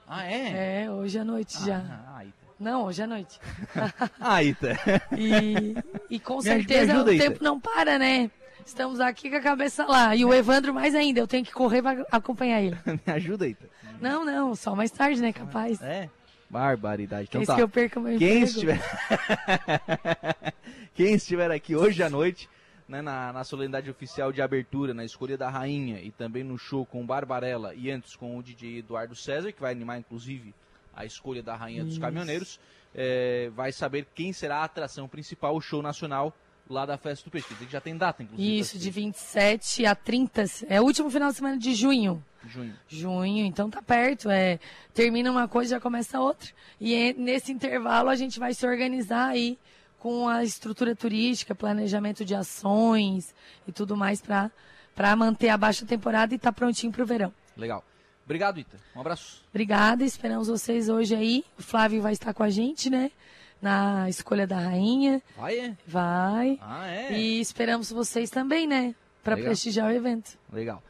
Ah, é? É, hoje à noite ah, já. Ah, Não, hoje à noite. [laughs] ah, Ita. e, e com me certeza ajuda, o tempo não para, né? Estamos aqui com a cabeça lá. E o Evandro mais ainda, eu tenho que correr para acompanhar ele. [laughs] me ajuda, Ita. Não, não, só mais tarde, né, capaz. É. Barbaridade. Então, é tá. que eu perco meu Quem estiver... [laughs] Quem estiver aqui hoje à noite né, na, na solenidade oficial de abertura, na escolha da rainha e também no show com Barbarella e antes com o DJ Eduardo César, que vai animar inclusive a escolha da rainha Isso. dos caminhoneiros, é, vai saber quem será a atração principal, o show nacional lá da Festa do Peixe. Já tem data, inclusive. Isso, de 27 a 30. É o último final de semana de junho. Junho. Junho, então tá perto. É, termina uma coisa já começa outra. E é, nesse intervalo a gente vai se organizar aí com a estrutura turística, planejamento de ações e tudo mais para manter a baixa temporada e estar tá prontinho para o verão. Legal. Obrigado, Ita. Um abraço. Obrigada, esperamos vocês hoje aí. O Flávio vai estar com a gente, né? Na escolha da rainha. Vai, é? Vai. Ah, é? E esperamos vocês também, né? Para prestigiar o evento. Legal.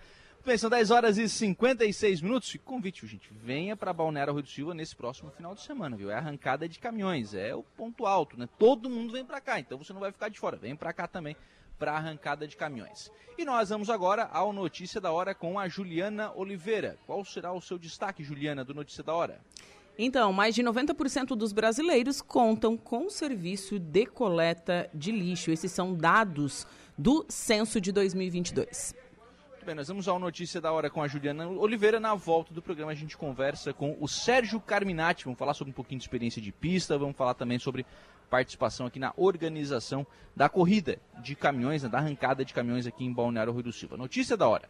Bem, são 10 horas e 56 minutos. E convite, gente. Venha para Balneário Rui do Silva nesse próximo final de semana, viu? É arrancada de caminhões, é o ponto alto, né? Todo mundo vem para cá, então você não vai ficar de fora. Vem para cá também para arrancada de caminhões. E nós vamos agora ao Notícia da Hora com a Juliana Oliveira. Qual será o seu destaque, Juliana, do Notícia da Hora? Então, mais de 90% dos brasileiros contam com o serviço de coleta de lixo. Esses são dados do censo de 2022 bem, nós vamos ao Notícia da Hora com a Juliana Oliveira. Na volta do programa a gente conversa com o Sérgio Carminati. Vamos falar sobre um pouquinho de experiência de pista, vamos falar também sobre participação aqui na organização da corrida de caminhões, né, da arrancada de caminhões aqui em Balneário Rui do Silva. Notícia da Hora.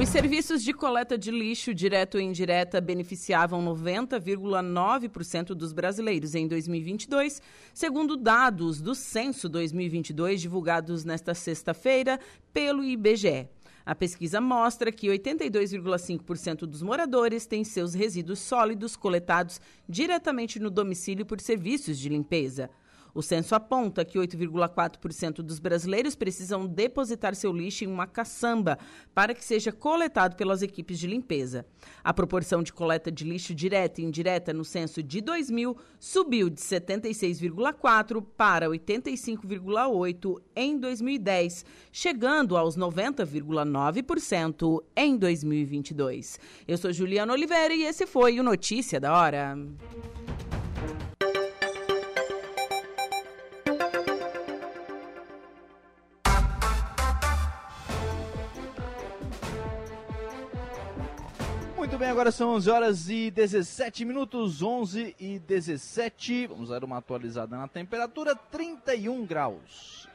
Os serviços de coleta de lixo direto e indireta beneficiavam 90,9% dos brasileiros em 2022, segundo dados do Censo 2022 divulgados nesta sexta-feira pelo IBGE. A pesquisa mostra que 82,5% dos moradores têm seus resíduos sólidos coletados diretamente no domicílio por serviços de limpeza. O censo aponta que 8,4% dos brasileiros precisam depositar seu lixo em uma caçamba para que seja coletado pelas equipes de limpeza. A proporção de coleta de lixo direta e indireta no censo de 2000 subiu de 76,4% para 85,8% em 2010, chegando aos 90,9% em 2022. Eu sou Juliana Oliveira e esse foi o Notícia da Hora. Agora são 11 horas e 17 minutos, 11 e 17. Vamos dar uma atualizada na temperatura, 31 graus.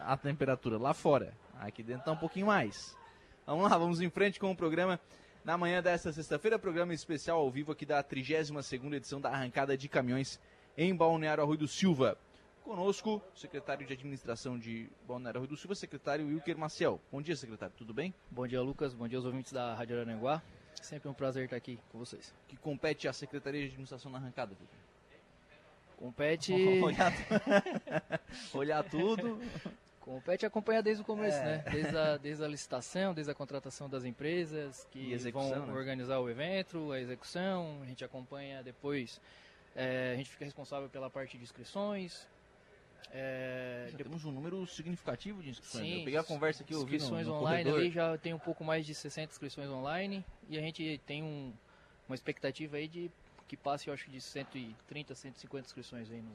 A temperatura lá fora, aqui dentro está um pouquinho mais. Vamos lá, vamos em frente com o programa. Na manhã desta sexta-feira, programa especial ao vivo aqui da 32ª edição da Arrancada de Caminhões em Balneário Arroio do Silva. Conosco, secretário de Administração de Balneário Arroio do Silva, secretário Wilker Maciel. Bom dia, secretário, tudo bem? Bom dia, Lucas. Bom dia aos ouvintes da Rádio Aranguá. Sempre um prazer estar aqui com vocês. Que compete à Secretaria de Administração na arrancada, Wilker? Compete. [laughs] Olhar, [laughs] Olhar tudo. Compete acompanhar desde o começo, É. né? Desde a, desde a licitação, desde a contratação das empresas que execução, vão né? organizar o evento, a execução. A gente acompanha depois. é, a gente fica responsável pela parte de inscrições. É, Já temos um número significativo de inscrições. Sim, eu peguei a conversa aqui, eu vi no, inscrições no online corredor. ali já tem um pouco mais de 60 inscrições online e a gente tem um- uma expectativa aí de que passe, eu acho, de 130, 150 inscrições aí no,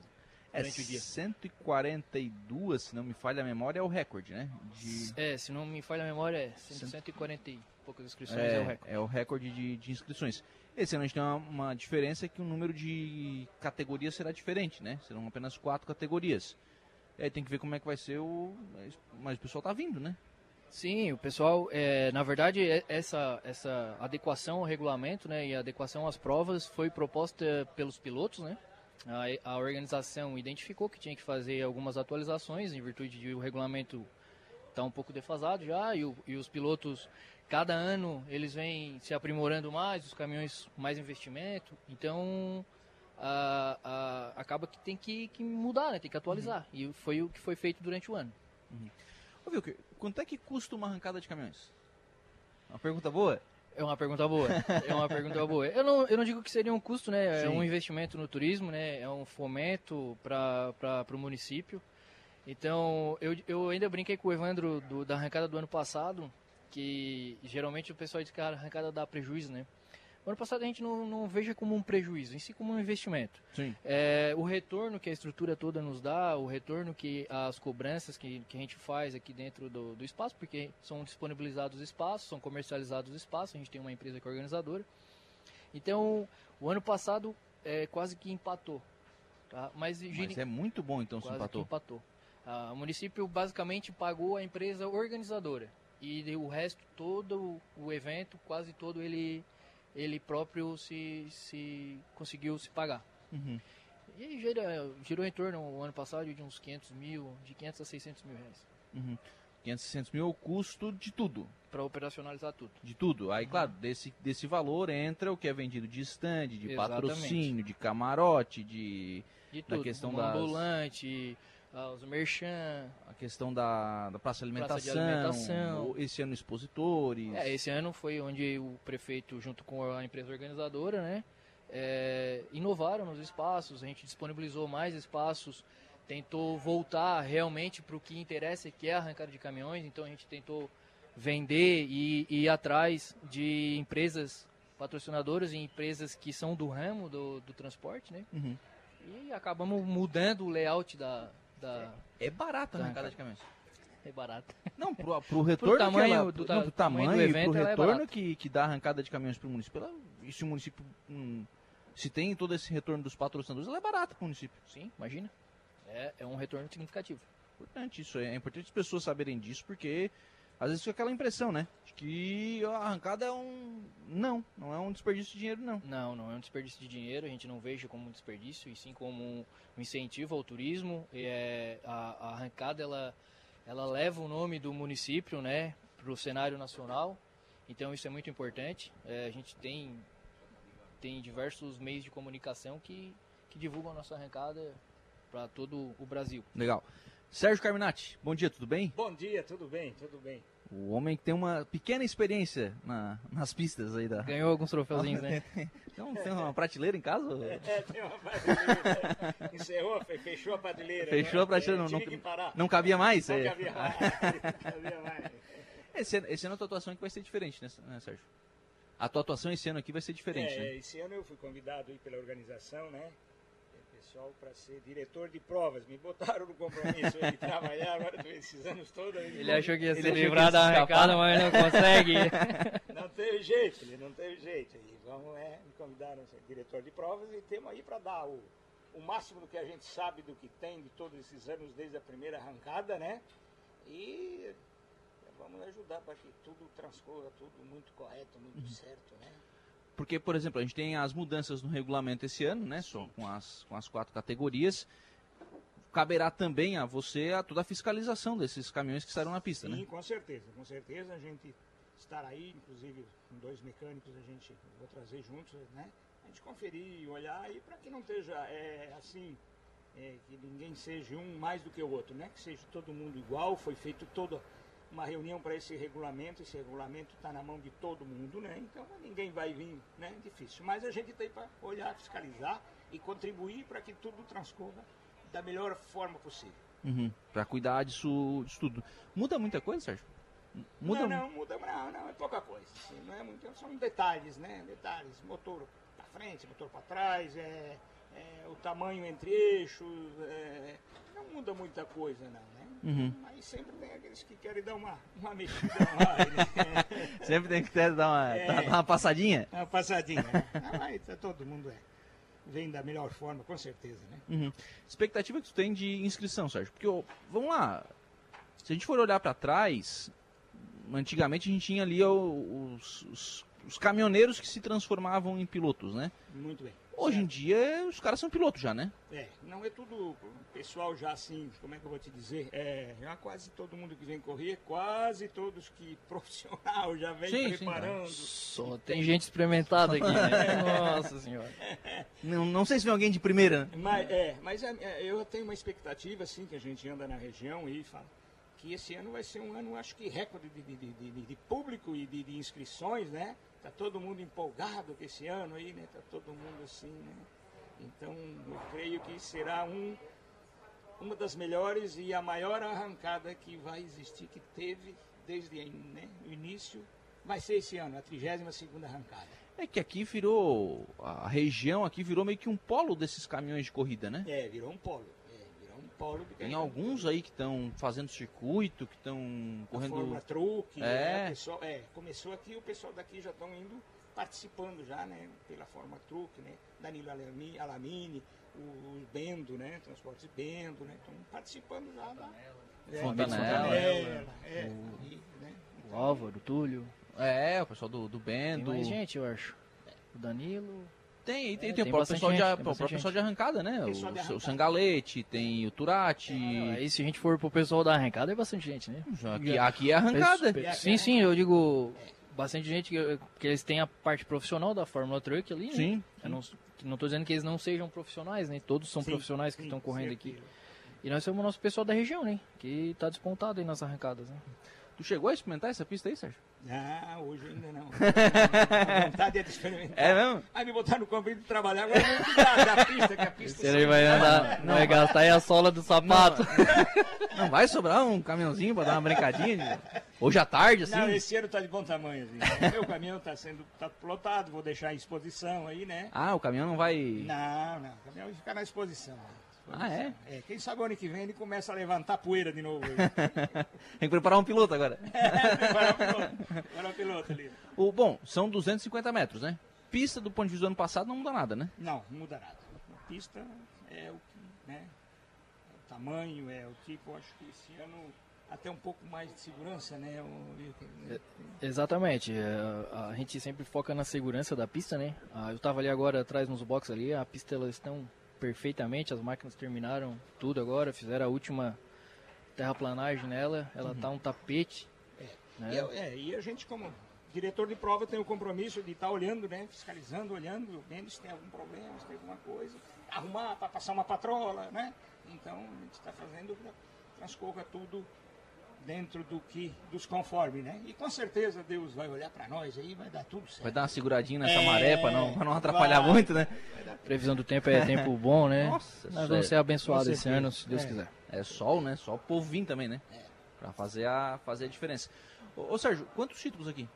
É durante o dia. 142, se não me falha a memória, é o recorde, né? De... É, se não me falha a memória, é 140 e poucas inscrições é, o É, recorde. é o recorde de, de inscrições. Esse ano a gente tem uma, uma diferença que o número de categorias será diferente, né? Serão apenas quatro categorias. E aí tem que ver como é que vai ser o. Mas o pessoal tá vindo, né? Sim, o pessoal, é, na verdade, é- essa, essa adequação ao regulamento né, e adequação às provas foi proposta pelos pilotos, né? A, a organização identificou que tinha que fazer algumas atualizações em virtude de o regulamento estar um pouco defasado já e, o- e os pilotos, cada ano, eles vêm se aprimorando mais, os caminhões mais investimento, então a- a- acaba que tem que, que mudar, né? tem que atualizar. E foi o que foi feito durante o ano. Ô, Vilker, quanto é que custa uma arrancada de caminhões? Uma pergunta boa? É uma pergunta boa. É uma pergunta boa. Eu não, eu não digo que seria um custo, né? É Sim. um investimento no turismo, né? É um fomento para o município. Então, eu, eu ainda brinquei com o Evandro do- da arrancada do ano passado, que geralmente o pessoal diz que a arrancada dá prejuízo, né? O ano passado a gente não, não veja como um prejuízo, em si como um investimento. Sim. É, o retorno que a estrutura toda nos dá, o retorno que as cobranças que, que a gente faz aqui dentro do, do espaço, porque são disponibilizados espaços, são comercializados espaços, a gente tem uma empresa que é organizadora. Então, o ano passado é, quase que empatou. Tá? Mas, gira- Mas é muito bom então se empatou. empatou. Ah, o município basicamente pagou a empresa organizadora e o resto todo o evento quase todo ele ele próprio se, se conseguiu se pagar Uhum. e aí gira, girou em torno o ano passado de uns 500 mil de 500 a 600 mil reais Uhum. 500, 600 mil é o custo de tudo. para operacionalizar tudo De tudo. Aí, claro, desse, desse valor entra o que é vendido de stand, de Exatamente. patrocínio, de camarote, de de Da tudo questão um das- ambulante ah, os merchan a questão da, da praça de Praça alimentação, alimentação. esse ano expositores. É, esse ano foi onde o prefeito, junto com a empresa organizadora, né, é, inovaram nos espaços, a gente disponibilizou mais espaços, tentou voltar realmente para o que interessa, que é a arrancada de caminhões, então a gente tentou vender e, e ir atrás de empresas patrocinadoras e empresas que são do ramo do, do transporte, né, Uhum. e acabamos mudando o layout da... da É barato a Tá, arrancada cara. de caminhões. é barato. Não, pro, pro retorno que tamanho ela, do não, pro tamanho do tamanho e evento, pro é retorno barata. que, que dá a arrancada de caminhões pro município. Ela, e se o município hum, se tem todo esse retorno dos patrocinadores, ela é barata pro município. Sim, imagina. É, é um retorno significativo. Importante isso, é importante as pessoas saberem disso, porque às vezes fica aquela impressão, né? De que a arrancada é um. Não, não é um desperdício de dinheiro, não. Não, não é um desperdício de dinheiro, a gente não veja como um desperdício, e sim como um incentivo ao turismo. E é, a, a arrancada ela, ela leva o nome do município né, para o cenário nacional, então isso é muito importante. É, a gente tem, tem diversos meios de comunicação que, que divulgam a nossa arrancada para todo o Brasil. Legal. Sérgio Carminati, bom dia, tudo bem? Bom dia, tudo bem, tudo bem. O homem que tem uma pequena experiência na, nas pistas aí da. Ganhou alguns troféuzinhos, né? [laughs] então, tem uma prateleira em casa? É, tem uma prateleira. Encerrou, fechou a prateleira. Fechou né? a prateleira, é, não, não, não cabia mais? Não cabia [laughs] mais. Não cabia mais. Esse, esse ano a tua atuação aqui vai ser diferente, né, né, Sérgio? A tua atuação esse ano aqui vai ser diferente, é, né? Esse ano eu fui convidado aí pela organização, né? Pessoal para ser diretor de provas. Me botaram no compromisso de trabalhar agora esses anos todos. Ele, ele achou que ia se livrar da arrancada, mas não consegue. [laughs] não teve jeito, ele não teve jeito. E vamos, é, me convidaram a ser diretor de provas e temos aí para dar o, o máximo do que a gente sabe do que tem de todos esses anos desde a primeira arrancada, né? E vamos ajudar para que tudo transcorra, tudo muito correto, muito uhum. certo, né? Porque, por exemplo, a gente tem as mudanças no regulamento esse ano, né? Só com as, com as quatro categorias. Caberá também a você a toda a fiscalização desses caminhões que estarão na pista, Sim, né? Sim, com certeza. Com certeza a gente estará aí, inclusive com dois mecânicos a gente vou trazer juntos, né? A gente conferir, olhar aí para que não esteja é, assim, é, que ninguém seja um mais do que o outro, né? Que seja todo mundo igual, foi feito todo uma reunião para esse regulamento, esse regulamento está na mão de todo mundo, né? Então ninguém vai vir, né? Difícil. Mas a gente tem para olhar, fiscalizar e contribuir para que tudo transcorra da melhor forma possível. Uhum. Para cuidar disso, disso tudo. Muda muita coisa, Sérgio? Muda... Não, não, muda, não, não, é pouca coisa. Assim, não é muito, são detalhes, né? Detalhes, motor para frente, motor para trás, é, é, o tamanho entre eixos, é, não muda muita coisa, não, né? Uhum. Mas sempre tem aqueles que querem dar uma, uma mexida né? [laughs] sempre tem que ter, dar, uma, é, dar uma passadinha? Uma passadinha. Né? [laughs] mas tá, todo mundo é, vem da melhor forma, com certeza. Né? Uhum. Expectativa que tu tem de inscrição, Sérgio? Porque, vamos lá, se a gente for olhar para trás, antigamente a gente tinha ali os, os, os caminhoneiros que se transformavam em pilotos, né? Muito bem. Hoje certo. em dia os caras são pilotos já, né? É, não é tudo pessoal já assim, como é que eu vou te dizer? É, já quase todo mundo que vem correr, quase todos que [laughs] profissional já vem sim, preparando. Sim, Só tem gente experimentada aqui, né? [laughs] Nossa senhora. Não, não sei se vem alguém de primeira. Mas, é, mas é, é, eu tenho uma expectativa assim que a gente anda na região e fala que esse ano vai ser um ano, acho que recorde de, de, de, de público e de, inscrições, né? Tá todo mundo empolgado com esse ano aí, né? Tá todo mundo assim, né? Então, eu creio que será um, uma das melhores e a maior arrancada que vai existir, que teve desde né, o início, vai ser esse ano, a 32 arrancada. É que aqui virou, a região aqui virou meio que um polo desses caminhões de corrida, né? É, virou um polo. Paulo Tem alguns aí que estão fazendo circuito, que estão correndo. Forma truque, é. Né? Pessoal, é, começou aqui, o pessoal daqui já estão indo participando já, né? Pela forma truque, né? Danilo Alamini, o Bendo, né? Transportes Bendo, né? Estão participando já da. É, Fontanela, é, o, aí, né? o Álvaro, o Túlio. É, o pessoal do, do Bendo. Tem mais gente, eu acho. O Danilo. Tem, tem, é, tem, tem, o próprio pessoal, gente, de, o próprio pessoal de arrancada, né? O, arrancada. o, Sangalete, tem o Turati. Ah, aí se a gente for pro pessoal da arrancada, é bastante gente, né? Aqui, aqui é arrancada. Sim, sim, eu digo bastante gente que, que eles têm a parte profissional da Fórmula Truck ali, né? Sim. Eu não, não tô dizendo que eles não sejam profissionais, né? Todos são sim, profissionais que estão correndo aqui. E nós somos o nosso pessoal da região, né? Que tá despontado aí nas arrancadas, né? Tu chegou a experimentar essa pista aí, Sérgio? Ah, hoje ainda não. [laughs] a vontade é de experimentar. É mesmo? Aí me botar no convite de trabalhar, agora eu vou da, da pista, que a pista... Ele vai andar, não vai gastar aí a sola do sapato. Não, [laughs] não vai sobrar um caminhãozinho pra dar uma brincadinha? Hoje à tarde, assim? Não, esse ano tá de bom tamanho, assim. Meu caminhão tá sendo tá plotado, vou deixar em exposição aí, né? Ah, o caminhão não vai... Não, não, o caminhão vai ficar na exposição. Ah, é? é? Quem sabe o ano que vem ele começa a levantar poeira de novo. [laughs] Tem que preparar um piloto agora. é, [laughs] preparar um piloto. Preparar um piloto ali. O, bom, são 250 metros, né? Pista do ponto de vista do ano passado não muda nada, né? Não, não muda nada. A pista é o que, né? É o tamanho, é o tipo, acho que esse ano até um pouco mais de segurança, né? O, Exatamente. É, A gente sempre foca na segurança da pista, né? Ah, Eu tava ali agora atrás nos boxes ali, a pista elas estão perfeitamente, as máquinas terminaram tudo agora, fizeram a última terraplanagem nela, ela tá um tapete. Né? E, eu- é, e a gente, como diretor de prova, tem o compromisso de estar olhando, né? Fiscalizando, olhando, vendo se tem algum problema, se tem alguma coisa. Arrumar para passar uma patrola, né? Então, a gente está fazendo para transcorra tudo dentro do que dos conformes, né? E com certeza Deus vai olhar para nós aí, vai dar tudo certo. Vai dar uma seguradinha nessa É, maré pra não, pra não atrapalhar vai. muito, né? Previsão do tempo é tempo bom, né? [laughs] Nossa, Nós vamos ser abençoados esse ano, se Deus É. quiser. É sol, né? Só o povo vir também, né? Pra fazer a, fazer a diferença. Ô, ô, Sérgio, quantos títulos aqui?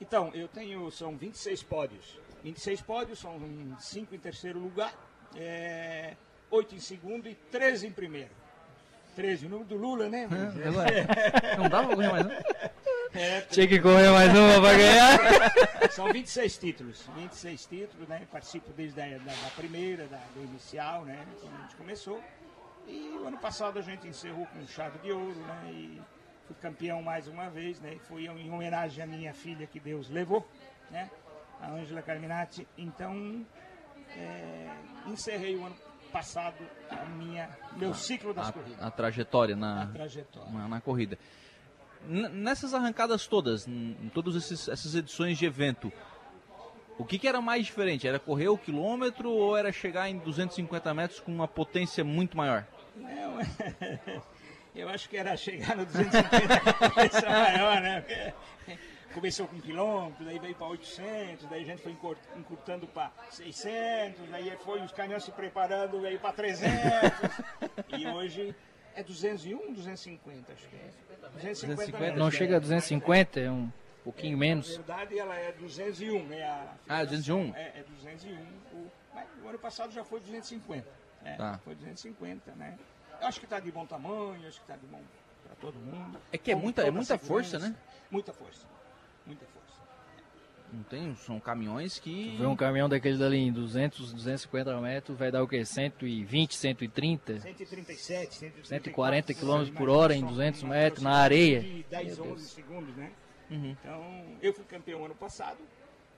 Então, eu tenho, são 26 pódios. 26 pódios, são 5 em terceiro lugar, é, 8 em segundo e 13 em primeiro. 13, o número do Lula, né? Não dá pra correr mais, não? É, Tinha que correr mais uma pra ganhar. são 26 títulos. 26 títulos, né? Participo desde a da, da primeira, da, do inicial, né? Quando a gente começou. E o ano passado a gente encerrou com chave de ouro, né? E fui campeão mais uma vez, né? Fui em homenagem à minha filha que Deus levou, né? A Ângela Carminati. Então, é, encerrei o ano passado a minha, meu ciclo das corridas. A, a trajetória A na, trajetória. na, na corrida. N- nessas arrancadas todas, em todas essas edições de evento, o que, que era mais diferente? Era correr o quilômetro ou era chegar em 250 metros com uma potência muito maior? Não, [laughs] eu acho que era chegar no 250 essa [laughs] maior, né? Porque Começou com quilômetros, daí veio para 800, daí a gente foi encur- encurtando para 600, daí foi os caminhões se preparando, veio para 300, [laughs] e hoje é 201, 250, acho que é. 250, 250, Não chega a é. 250, é um pouquinho Na menos. verdade, ela é 201, né? A Ah, 201? É, é 201. O, mas o ano passado já foi 250. né? Tá. Foi 250, né? Eu acho que está de bom tamanho, acho que está de bom para todo mundo. É que é muita- é muita força, né? Muita força. Muita força. Não tem, são caminhões que. Ver um caminhão daquele dali em 200, 250 metros vai dar o quê? 120, 130? 137, 134, 140 quilômetros por hora em só, 200 uma metros na areia. De 10, Meu 11 segundos, né? Uhum. Então, eu fui campeão ano passado.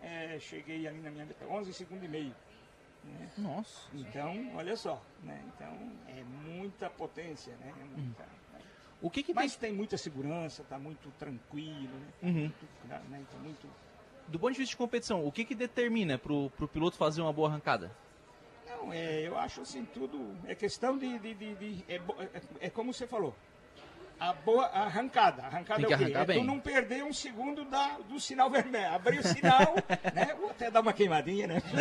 é, cheguei ali na minha meta, 11 segundos e meio. né? Nossa. Então, olha só, né? Então, é muita potência, né? É muita, O que que Mas tem muita segurança, tá muito tranquilo, né? Uhum. Muito, né? Tá muito... Do ponto de vista de competição, o que que determina pro, pro piloto fazer uma boa arrancada? Não, é, eu acho assim, tudo é questão de... de, de- de- é, é- é como você falou, a boa a arrancada. A arrancada é o quê? é bem. tu não perder um segundo da, do sinal vermelho. Abrir o sinal, [laughs] né? Ou até dar uma queimadinha, né? [laughs]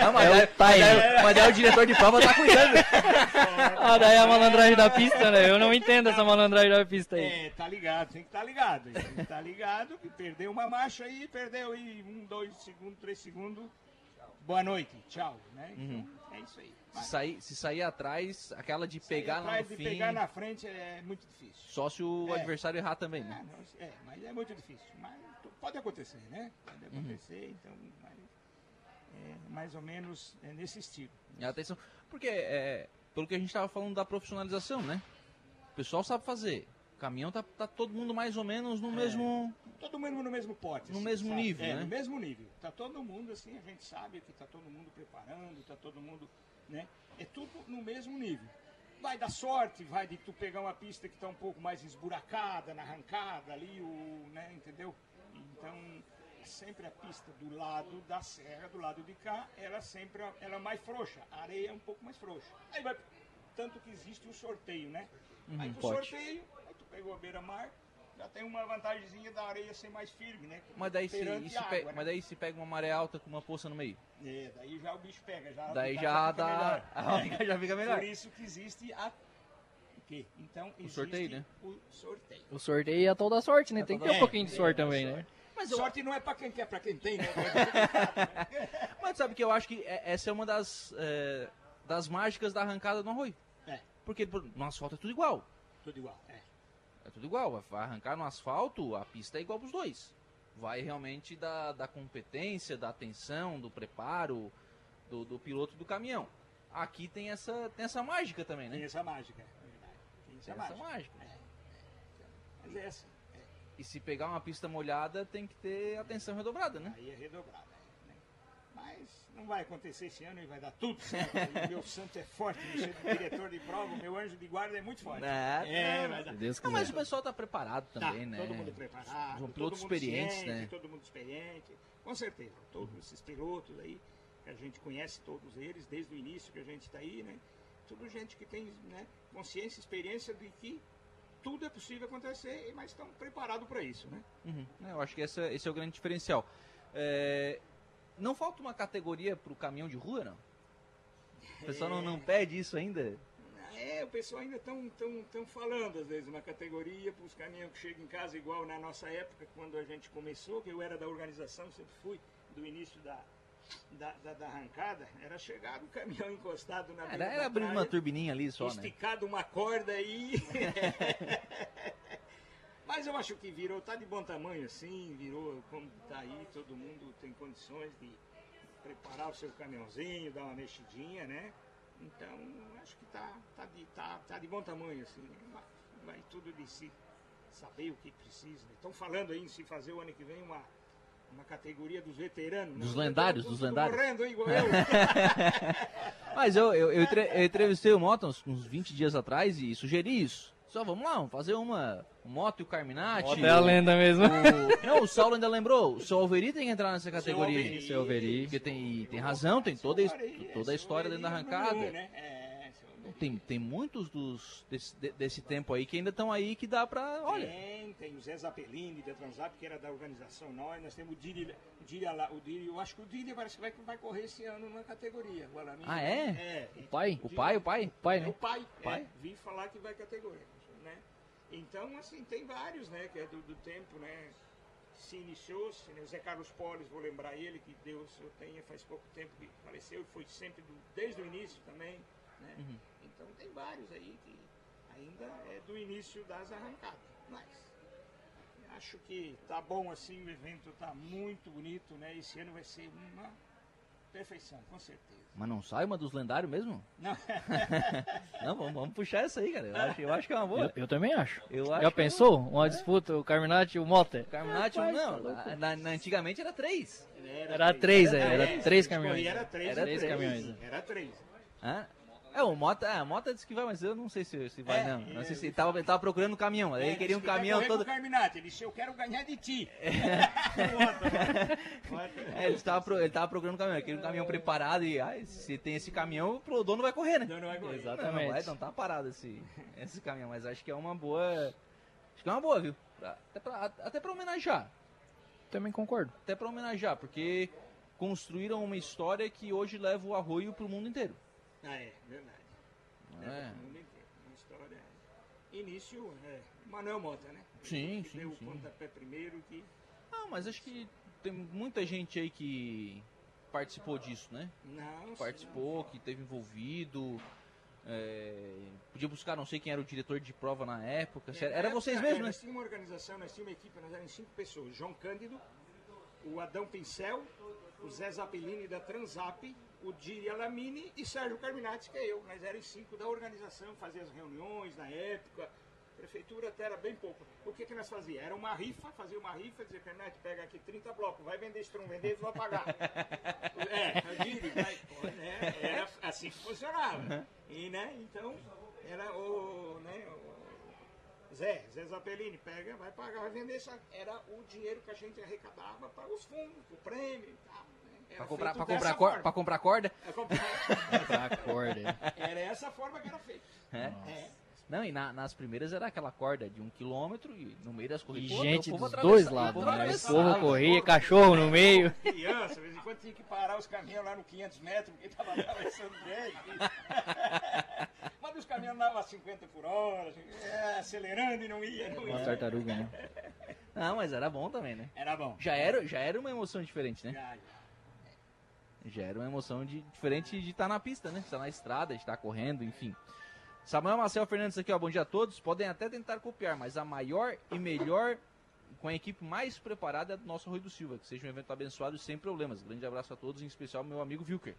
Ah, mas, É o daí- mas, daí- mas daí o diretor de prova tá cuidando. [laughs] Ah, daí a malandragem da pista, né? Eu não entendo essa malandragem da pista aí. É, tá ligado, tem que estar ligado. Tem que estar ligado que perdeu uma marcha aí, perdeu aí um, dois segundos, três segundos. Boa noite, tchau. Né? Então, é isso aí. Se sair, se sair atrás, aquela de pegar lá no de fim, pegar na frente é muito difícil. só se o É. adversário errar também, Ah, né? não, é, mas é muito difícil. Mas pode acontecer, né? Pode Uhum. acontecer, então. Mas, é mais ou menos é nesse estilo. Atenção, porque é, pelo que a gente estava falando da profissionalização, né? O pessoal sabe fazer. O caminhão tá, tá todo mundo mais ou menos no mesmo. Todo mundo no mesmo pote. No assim, mesmo sabe? nível, é, né? no mesmo nível. Tá todo mundo assim, a gente sabe que tá todo mundo preparando, tá todo mundo, né? É tudo no mesmo nível. Vai dar sorte, vai de tu pegar uma pista que tá um pouco mais esburacada na arrancada ali, o, né, entendeu? Então, é sempre a pista do lado da serra, do lado de cá, ela sempre ela é mais frouxa. A areia é um pouco mais frouxa. Aí vai tanto que existe o sorteio, né? aí pro pode. sorteio, aí pegou a beira-mar, já tem uma vantagemzinha da areia ser mais firme, né? Mas daí, se, e se água, pe- né? mas daí se pega uma maré alta com uma poça no meio. É, daí já o bicho pega, já Daí já já fica dá. melhor. Ah, [laughs] já fica melhor. Por isso que existe a o quê? Então existe sorteio, né? O sorteio. O sorteio é a tal da sorte, né? Tem que ter um É, pouquinho de é, sorte é, também, sorte. né? Mas eu- Sorte não é pra quem quer, pra quem tem, né? [laughs] [laughs] Mas sabe que eu acho que é- essa é uma das, é, das mágicas da arrancada do arroio. é, Porque no asfalto é tudo igual. tudo igual. É. É tudo igual. Vai arrancar no asfalto, a pista é igual pros dois. Vai realmente da, da competência, da atenção, do preparo do, do piloto do caminhão. Aqui tem essa, tem essa mágica também, Tem né? essa mágica, é verdade. Tem essa, Tem essa mágica. mágica. Mas é assim. E se pegar uma pista molhada, tem que ter atenção redobrada, né? Aí é redobrada. Mas não vai acontecer esse ano e vai dar tudo certo. o meu santo é forte, meu diretor de prova, o meu anjo de guarda é muito forte. É, vai dar. Deus Não, mas o pessoal tá preparado Tá, também, né? Todo mundo preparado, São todo pilotos mundo experientes, ciente, né? Todo mundo experiente, com certeza. Todos esses pilotos aí, que a gente conhece todos eles, desde o início que a gente está aí, né? Tudo gente que tem né, consciência, experiência de que tudo é possível acontecer, mas estão preparados para isso, né? Uhum. É, Eu acho que esse, esse é o grande diferencial. É, Não falta uma categoria pro caminhão de rua, não? O pessoal não, não pede isso ainda? É, o pessoal ainda estão tão, tão falando, às vezes, uma categoria para os caminhões que chegam em casa, igual na nossa época, quando a gente começou, que eu era da organização, sempre fui do início da, da, da, da arrancada, era chegar o caminhão encostado na Era, era abrir uma turbininha ali só, né? esticado uma corda aí. [laughs] [laughs] Mas eu acho que virou, tá de bom tamanho assim, virou como tá aí, todo mundo tem condições de preparar o seu caminhãozinho, dar uma mexidinha, né? Então, acho que tá, tá, de, tá, tá de bom tamanho assim. né? Vai, vai tudo de si saber o que precisa. Estão falando aí em se fazer o ano que vem uma, uma categoria dos veteranos. né? Dos Os lendários, dos lendários. Morrendo, hein, igual eu. [laughs] Mas eu, eu, eu, entre- eu entrevistei o Mota uns, uns 20 dias atrás e sugeri isso. Só vamos lá, vamos fazer uma o Moto e o Carminati. Moto é a lenda mesmo. O- não, o Saulo ainda lembrou. O seu Alveri tem que entrar nessa categoria. Alveri. Seu Alveri. Porque tem, tem razão, tem toda, toda a esse história dentro da é arrancada. né? É, Alveri. Tem, tem muitos dos, desse, de- desse tempo aí que ainda estão aí que dá pra. Olha. Tem, tem o Zé Zapelini da Transap, que era da organização nós, nós temos o Diri, o Diri, o Diri, eu acho que o Diri parece que vai, vai correr esse ano na categoria. O Alamin, Ah, é? É. O pai? O pai, o pai? Pai, É né? o pai, Pai? É, vi falar que vai categoria? Então, assim, tem vários, né, que é do, do tempo, né, se iniciou, se, né, o Zé Carlos Polis, vou lembrar ele, que Deus eu tenha faz pouco tempo que faleceu e foi sempre do- desde o início também, né? Uhum. Então tem vários aí que ainda é do início das arrancadas, mas acho que tá bom assim, o evento tá muito bonito, né? Esse ano vai ser uma perfeição, com certeza. Mas não sai uma dos lendários mesmo? Não, [laughs] Não, vamos, vamos puxar essa aí, cara. Eu acho, eu acho que é uma boa. Eu, eu também acho. Eu acho Já é pensou? Uma disputa, o Carminati e o Mota? Carminati, Rapaz, não. tá na, na- antigamente era três. Era três, é, era É, três gente caminhões. Era três, Era três caminhões. né? Era três. Hã? É, o Mota, é, a Mota disse que vai, mas eu não sei se, se vai, É, não. Não é, sei se ele tava, ele tava procurando um caminhão, aí ele É, queria um caminhão todo. com o Carminati. Ele disse, eu quero ganhar de ti. [laughs] É, ele tava, pro- ele tava procurando um caminhão, ele queria um caminhão preparado e ai, se tem esse caminhão, o dono vai correr, né? Não, não vai correr. Não, Exatamente. não vai, não tá parado esse, esse caminhão, mas acho que é uma boa. Acho que é uma boa, viu? Pra- até, pra, até pra homenagear. Também concordo. Até pra homenagear, porque construíram uma história que hoje leva o arroio pro mundo inteiro. Ah, é, verdade. não é? Todo mundo inteiro. Uma história. Início, é, Manuel Mota, né? Sim, que sim, deu sim. o pontapé primeiro que. Ah, mas acho que tem muita gente aí que participou disso, né? Não, Participou, que teve envolvido. é, podia buscar, não sei quem era o diretor de prova na época. se era, era vocês mesmos, né? Nós tínhamos uma organização, nós tínhamos uma equipe, nós éramos cinco pessoas. João Cândido, o Adão Pincel, o Zé Zapelini da Transap, o Diri Alamini e Sérgio Carminati, que é eu. Nós éramos cinco da organização, fazia as reuniões na época. A prefeitura até era bem pouco. O que, que nós fazíamos? Era uma rifa, fazia uma rifa, dizia, Carminati, pega aqui 30 blocos, vai vender se não eles vão pagar. é, vai, né? Era assim que funcionava. E, né, então, era o, né, o Zé, Zé Zapelini, pega, vai pagar, vai vender. Era o dinheiro que a gente arrecadava para os fundos, o prêmio e tal. Né? Era Pra comprar, pra, comprar cor, pra comprar corda? É, comprar- [laughs] Acorda. Era essa forma que era feito. É. É. Não, e na- nas primeiras era aquela corda de um quilômetro e no meio das E corridas. pô, gente dos dois lados, né? O povo corria, cachorro no meio. Criança, de vez em quando tinha que parar os caminhões lá no 500 metros, porque estava atravessando bem. [laughs] Mas os caminhões andavam a 50 por hora, é, acelerando e não ia, não Uma ia. tartaruga, né? Não, mas era bom também, né? Era bom. Já era, já era uma emoção diferente, né? Já, já. Já era uma emoção de- diferente de estar na pista, né? Estar na estrada, de estar correndo, enfim. Samuel Marcel Fernandes aqui, ó. Bom dia a todos. Podem até tentar copiar, mas a maior e melhor, com a equipe mais preparada é do nosso Rui do Silva. Que seja um evento abençoado e sem problemas. Grande abraço a todos, em especial meu amigo Vilker.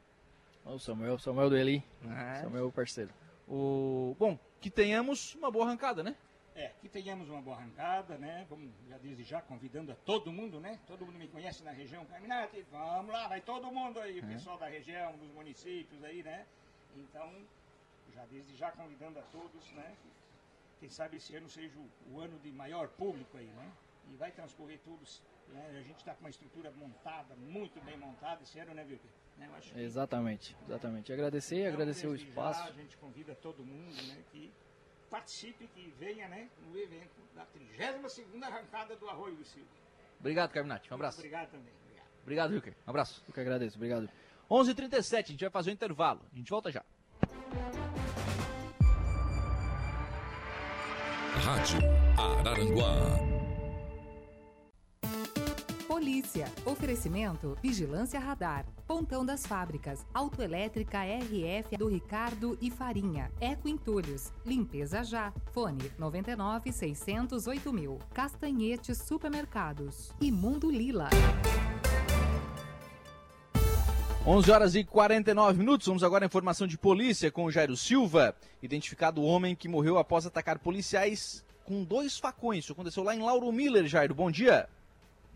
O Samuel, Samuel do Eli. É. Samuel parceiro. O... Bom, que tenhamos uma boa arrancada, né? É, que tenhamos uma boa arrancada, né? Vamos já desde já convidando a todo mundo, né? Todo mundo me conhece na região Caminhante. Vamos lá, vai todo mundo aí, o É. pessoal da região, dos municípios aí, né? Então, já desde já convidando a todos, né? Quem sabe esse ano seja o, o ano de maior público aí, né? E vai transcorrer tudo. Né? A gente está com uma estrutura montada, muito bem montada esse ano, né, Wilker? Né? Que- Exatamente, exatamente. Agradecer, então, agradecer o espaço. Já, a gente convida todo mundo, né, que participe, que venha, né, no evento da 32ª arrancada do Arroio do Silvio. Obrigado, Carminati. Um abraço. Obrigado também. Obrigado. Obrigado, Wilker. Um abraço. Eu que agradeço, obrigado. 11h37, a gente vai fazer o intervalo. A gente volta já. Rádio Araranguá. Polícia. Oferecimento Vigilância Radar. Pontão das Fábricas. Autoelétrica RF do Ricardo e Farinha. Eco Entulhos. Limpeza Já. Fone 99 608 mil. Castanhete Supermercados. E Mundo Lila. 11 horas e 49 minutos. Vamos agora à informação de polícia com o Jairo Silva. Identificado o homem que morreu após atacar policiais com dois facões. Isso aconteceu lá em Lauro Miller, Jairo. Bom dia.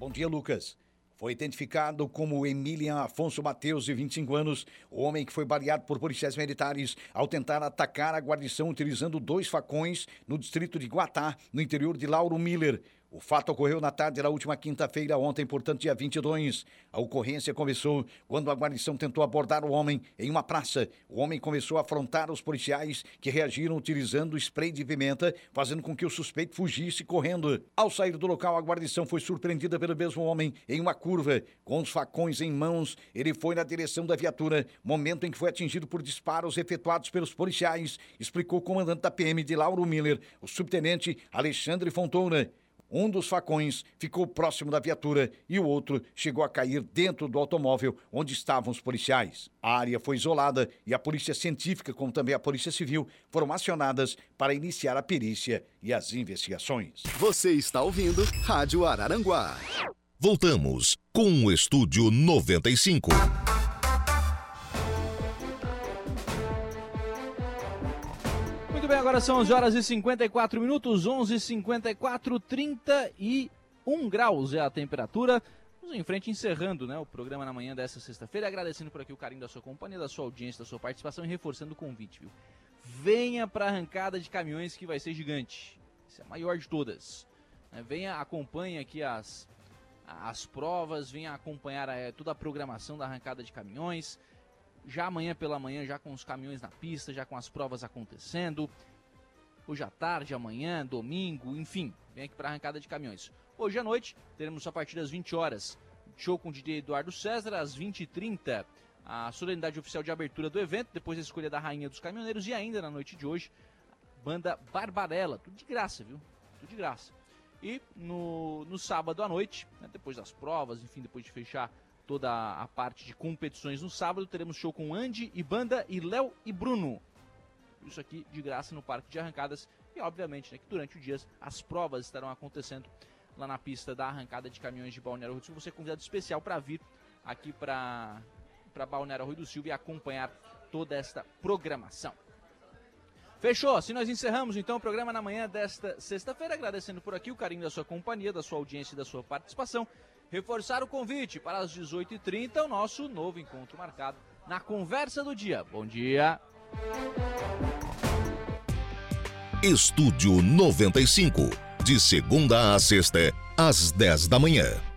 Bom dia, Lucas. Foi identificado como Emilian Afonso Mateus, de 25 anos, o homem que foi baleado por policiais militares ao tentar atacar a guarnição utilizando dois facões no distrito de Guatá, no interior de Lauro Miller. O fato ocorreu na tarde da última quinta-feira, ontem, portanto, dia 22. A ocorrência começou quando a guarnição tentou abordar o homem em uma praça. O homem começou a afrontar os policiais, que reagiram utilizando spray de pimenta, fazendo com que o suspeito fugisse correndo. Ao sair do local, a guarnição foi surpreendida pelo mesmo homem em uma curva. Com os facões em mãos, ele foi na direção da viatura, momento em que foi atingido por disparos efetuados pelos policiais, explicou o comandante da PM de Lauro Miller, o subtenente Alexandre Fontona. Um dos facões ficou próximo da viatura e o outro chegou a cair dentro do automóvel onde estavam os policiais. A área foi isolada e a polícia científica, como também a polícia civil, foram acionadas para iniciar a perícia e as investigações. Você está ouvindo Rádio Araranguá. Voltamos com o Estúdio 95. Muito bem, agora são 11 horas e 54 minutos, 11 h 54 31 graus é a temperatura. Vamos em frente, encerrando né, o programa na manhã dessa sexta-feira, agradecendo por aqui o carinho da sua companhia, da sua audiência, da sua participação e reforçando o convite, viu? Venha para a arrancada de caminhões que vai ser gigante. Essa é a maior de todas. né? Venha, acompanhe aqui as, as provas, venha acompanhar eh, toda a programação da arrancada de caminhões já amanhã pela manhã, já com os caminhões na pista, já com as provas acontecendo. Hoje à tarde, amanhã, domingo, enfim, vem aqui para a arrancada de caminhões. Hoje à noite, teremos a partir das 20 horas, show com o DJ Eduardo César, às 20h30, a solenidade oficial de abertura do evento, depois a escolha da Rainha dos Caminhoneiros e ainda na noite de hoje, banda Barbarella, tudo de graça, viu? Tudo de graça. E no, no sábado à noite, né, depois das provas, enfim, depois de fechar toda a parte de competições no sábado, teremos show com Andy e Banda e Léo e Bruno. Isso aqui de graça no Parque de Arrancadas. E obviamente né, que durante o dia as provas estarão acontecendo lá na pista da arrancada de caminhões de Balneário Rui do Silva. Você é convidado especial para vir aqui para Balneário Rui do Silva e acompanhar toda esta programação. Fechou? Assim nós encerramos então o programa na manhã desta sexta-feira, agradecendo por aqui o carinho da sua companhia, da sua audiência e da sua participação. Reforçar o convite para as 18h30, o nosso novo encontro marcado na conversa do dia. Bom dia! Estúdio 95. De segunda a sexta, às 10 da manhã.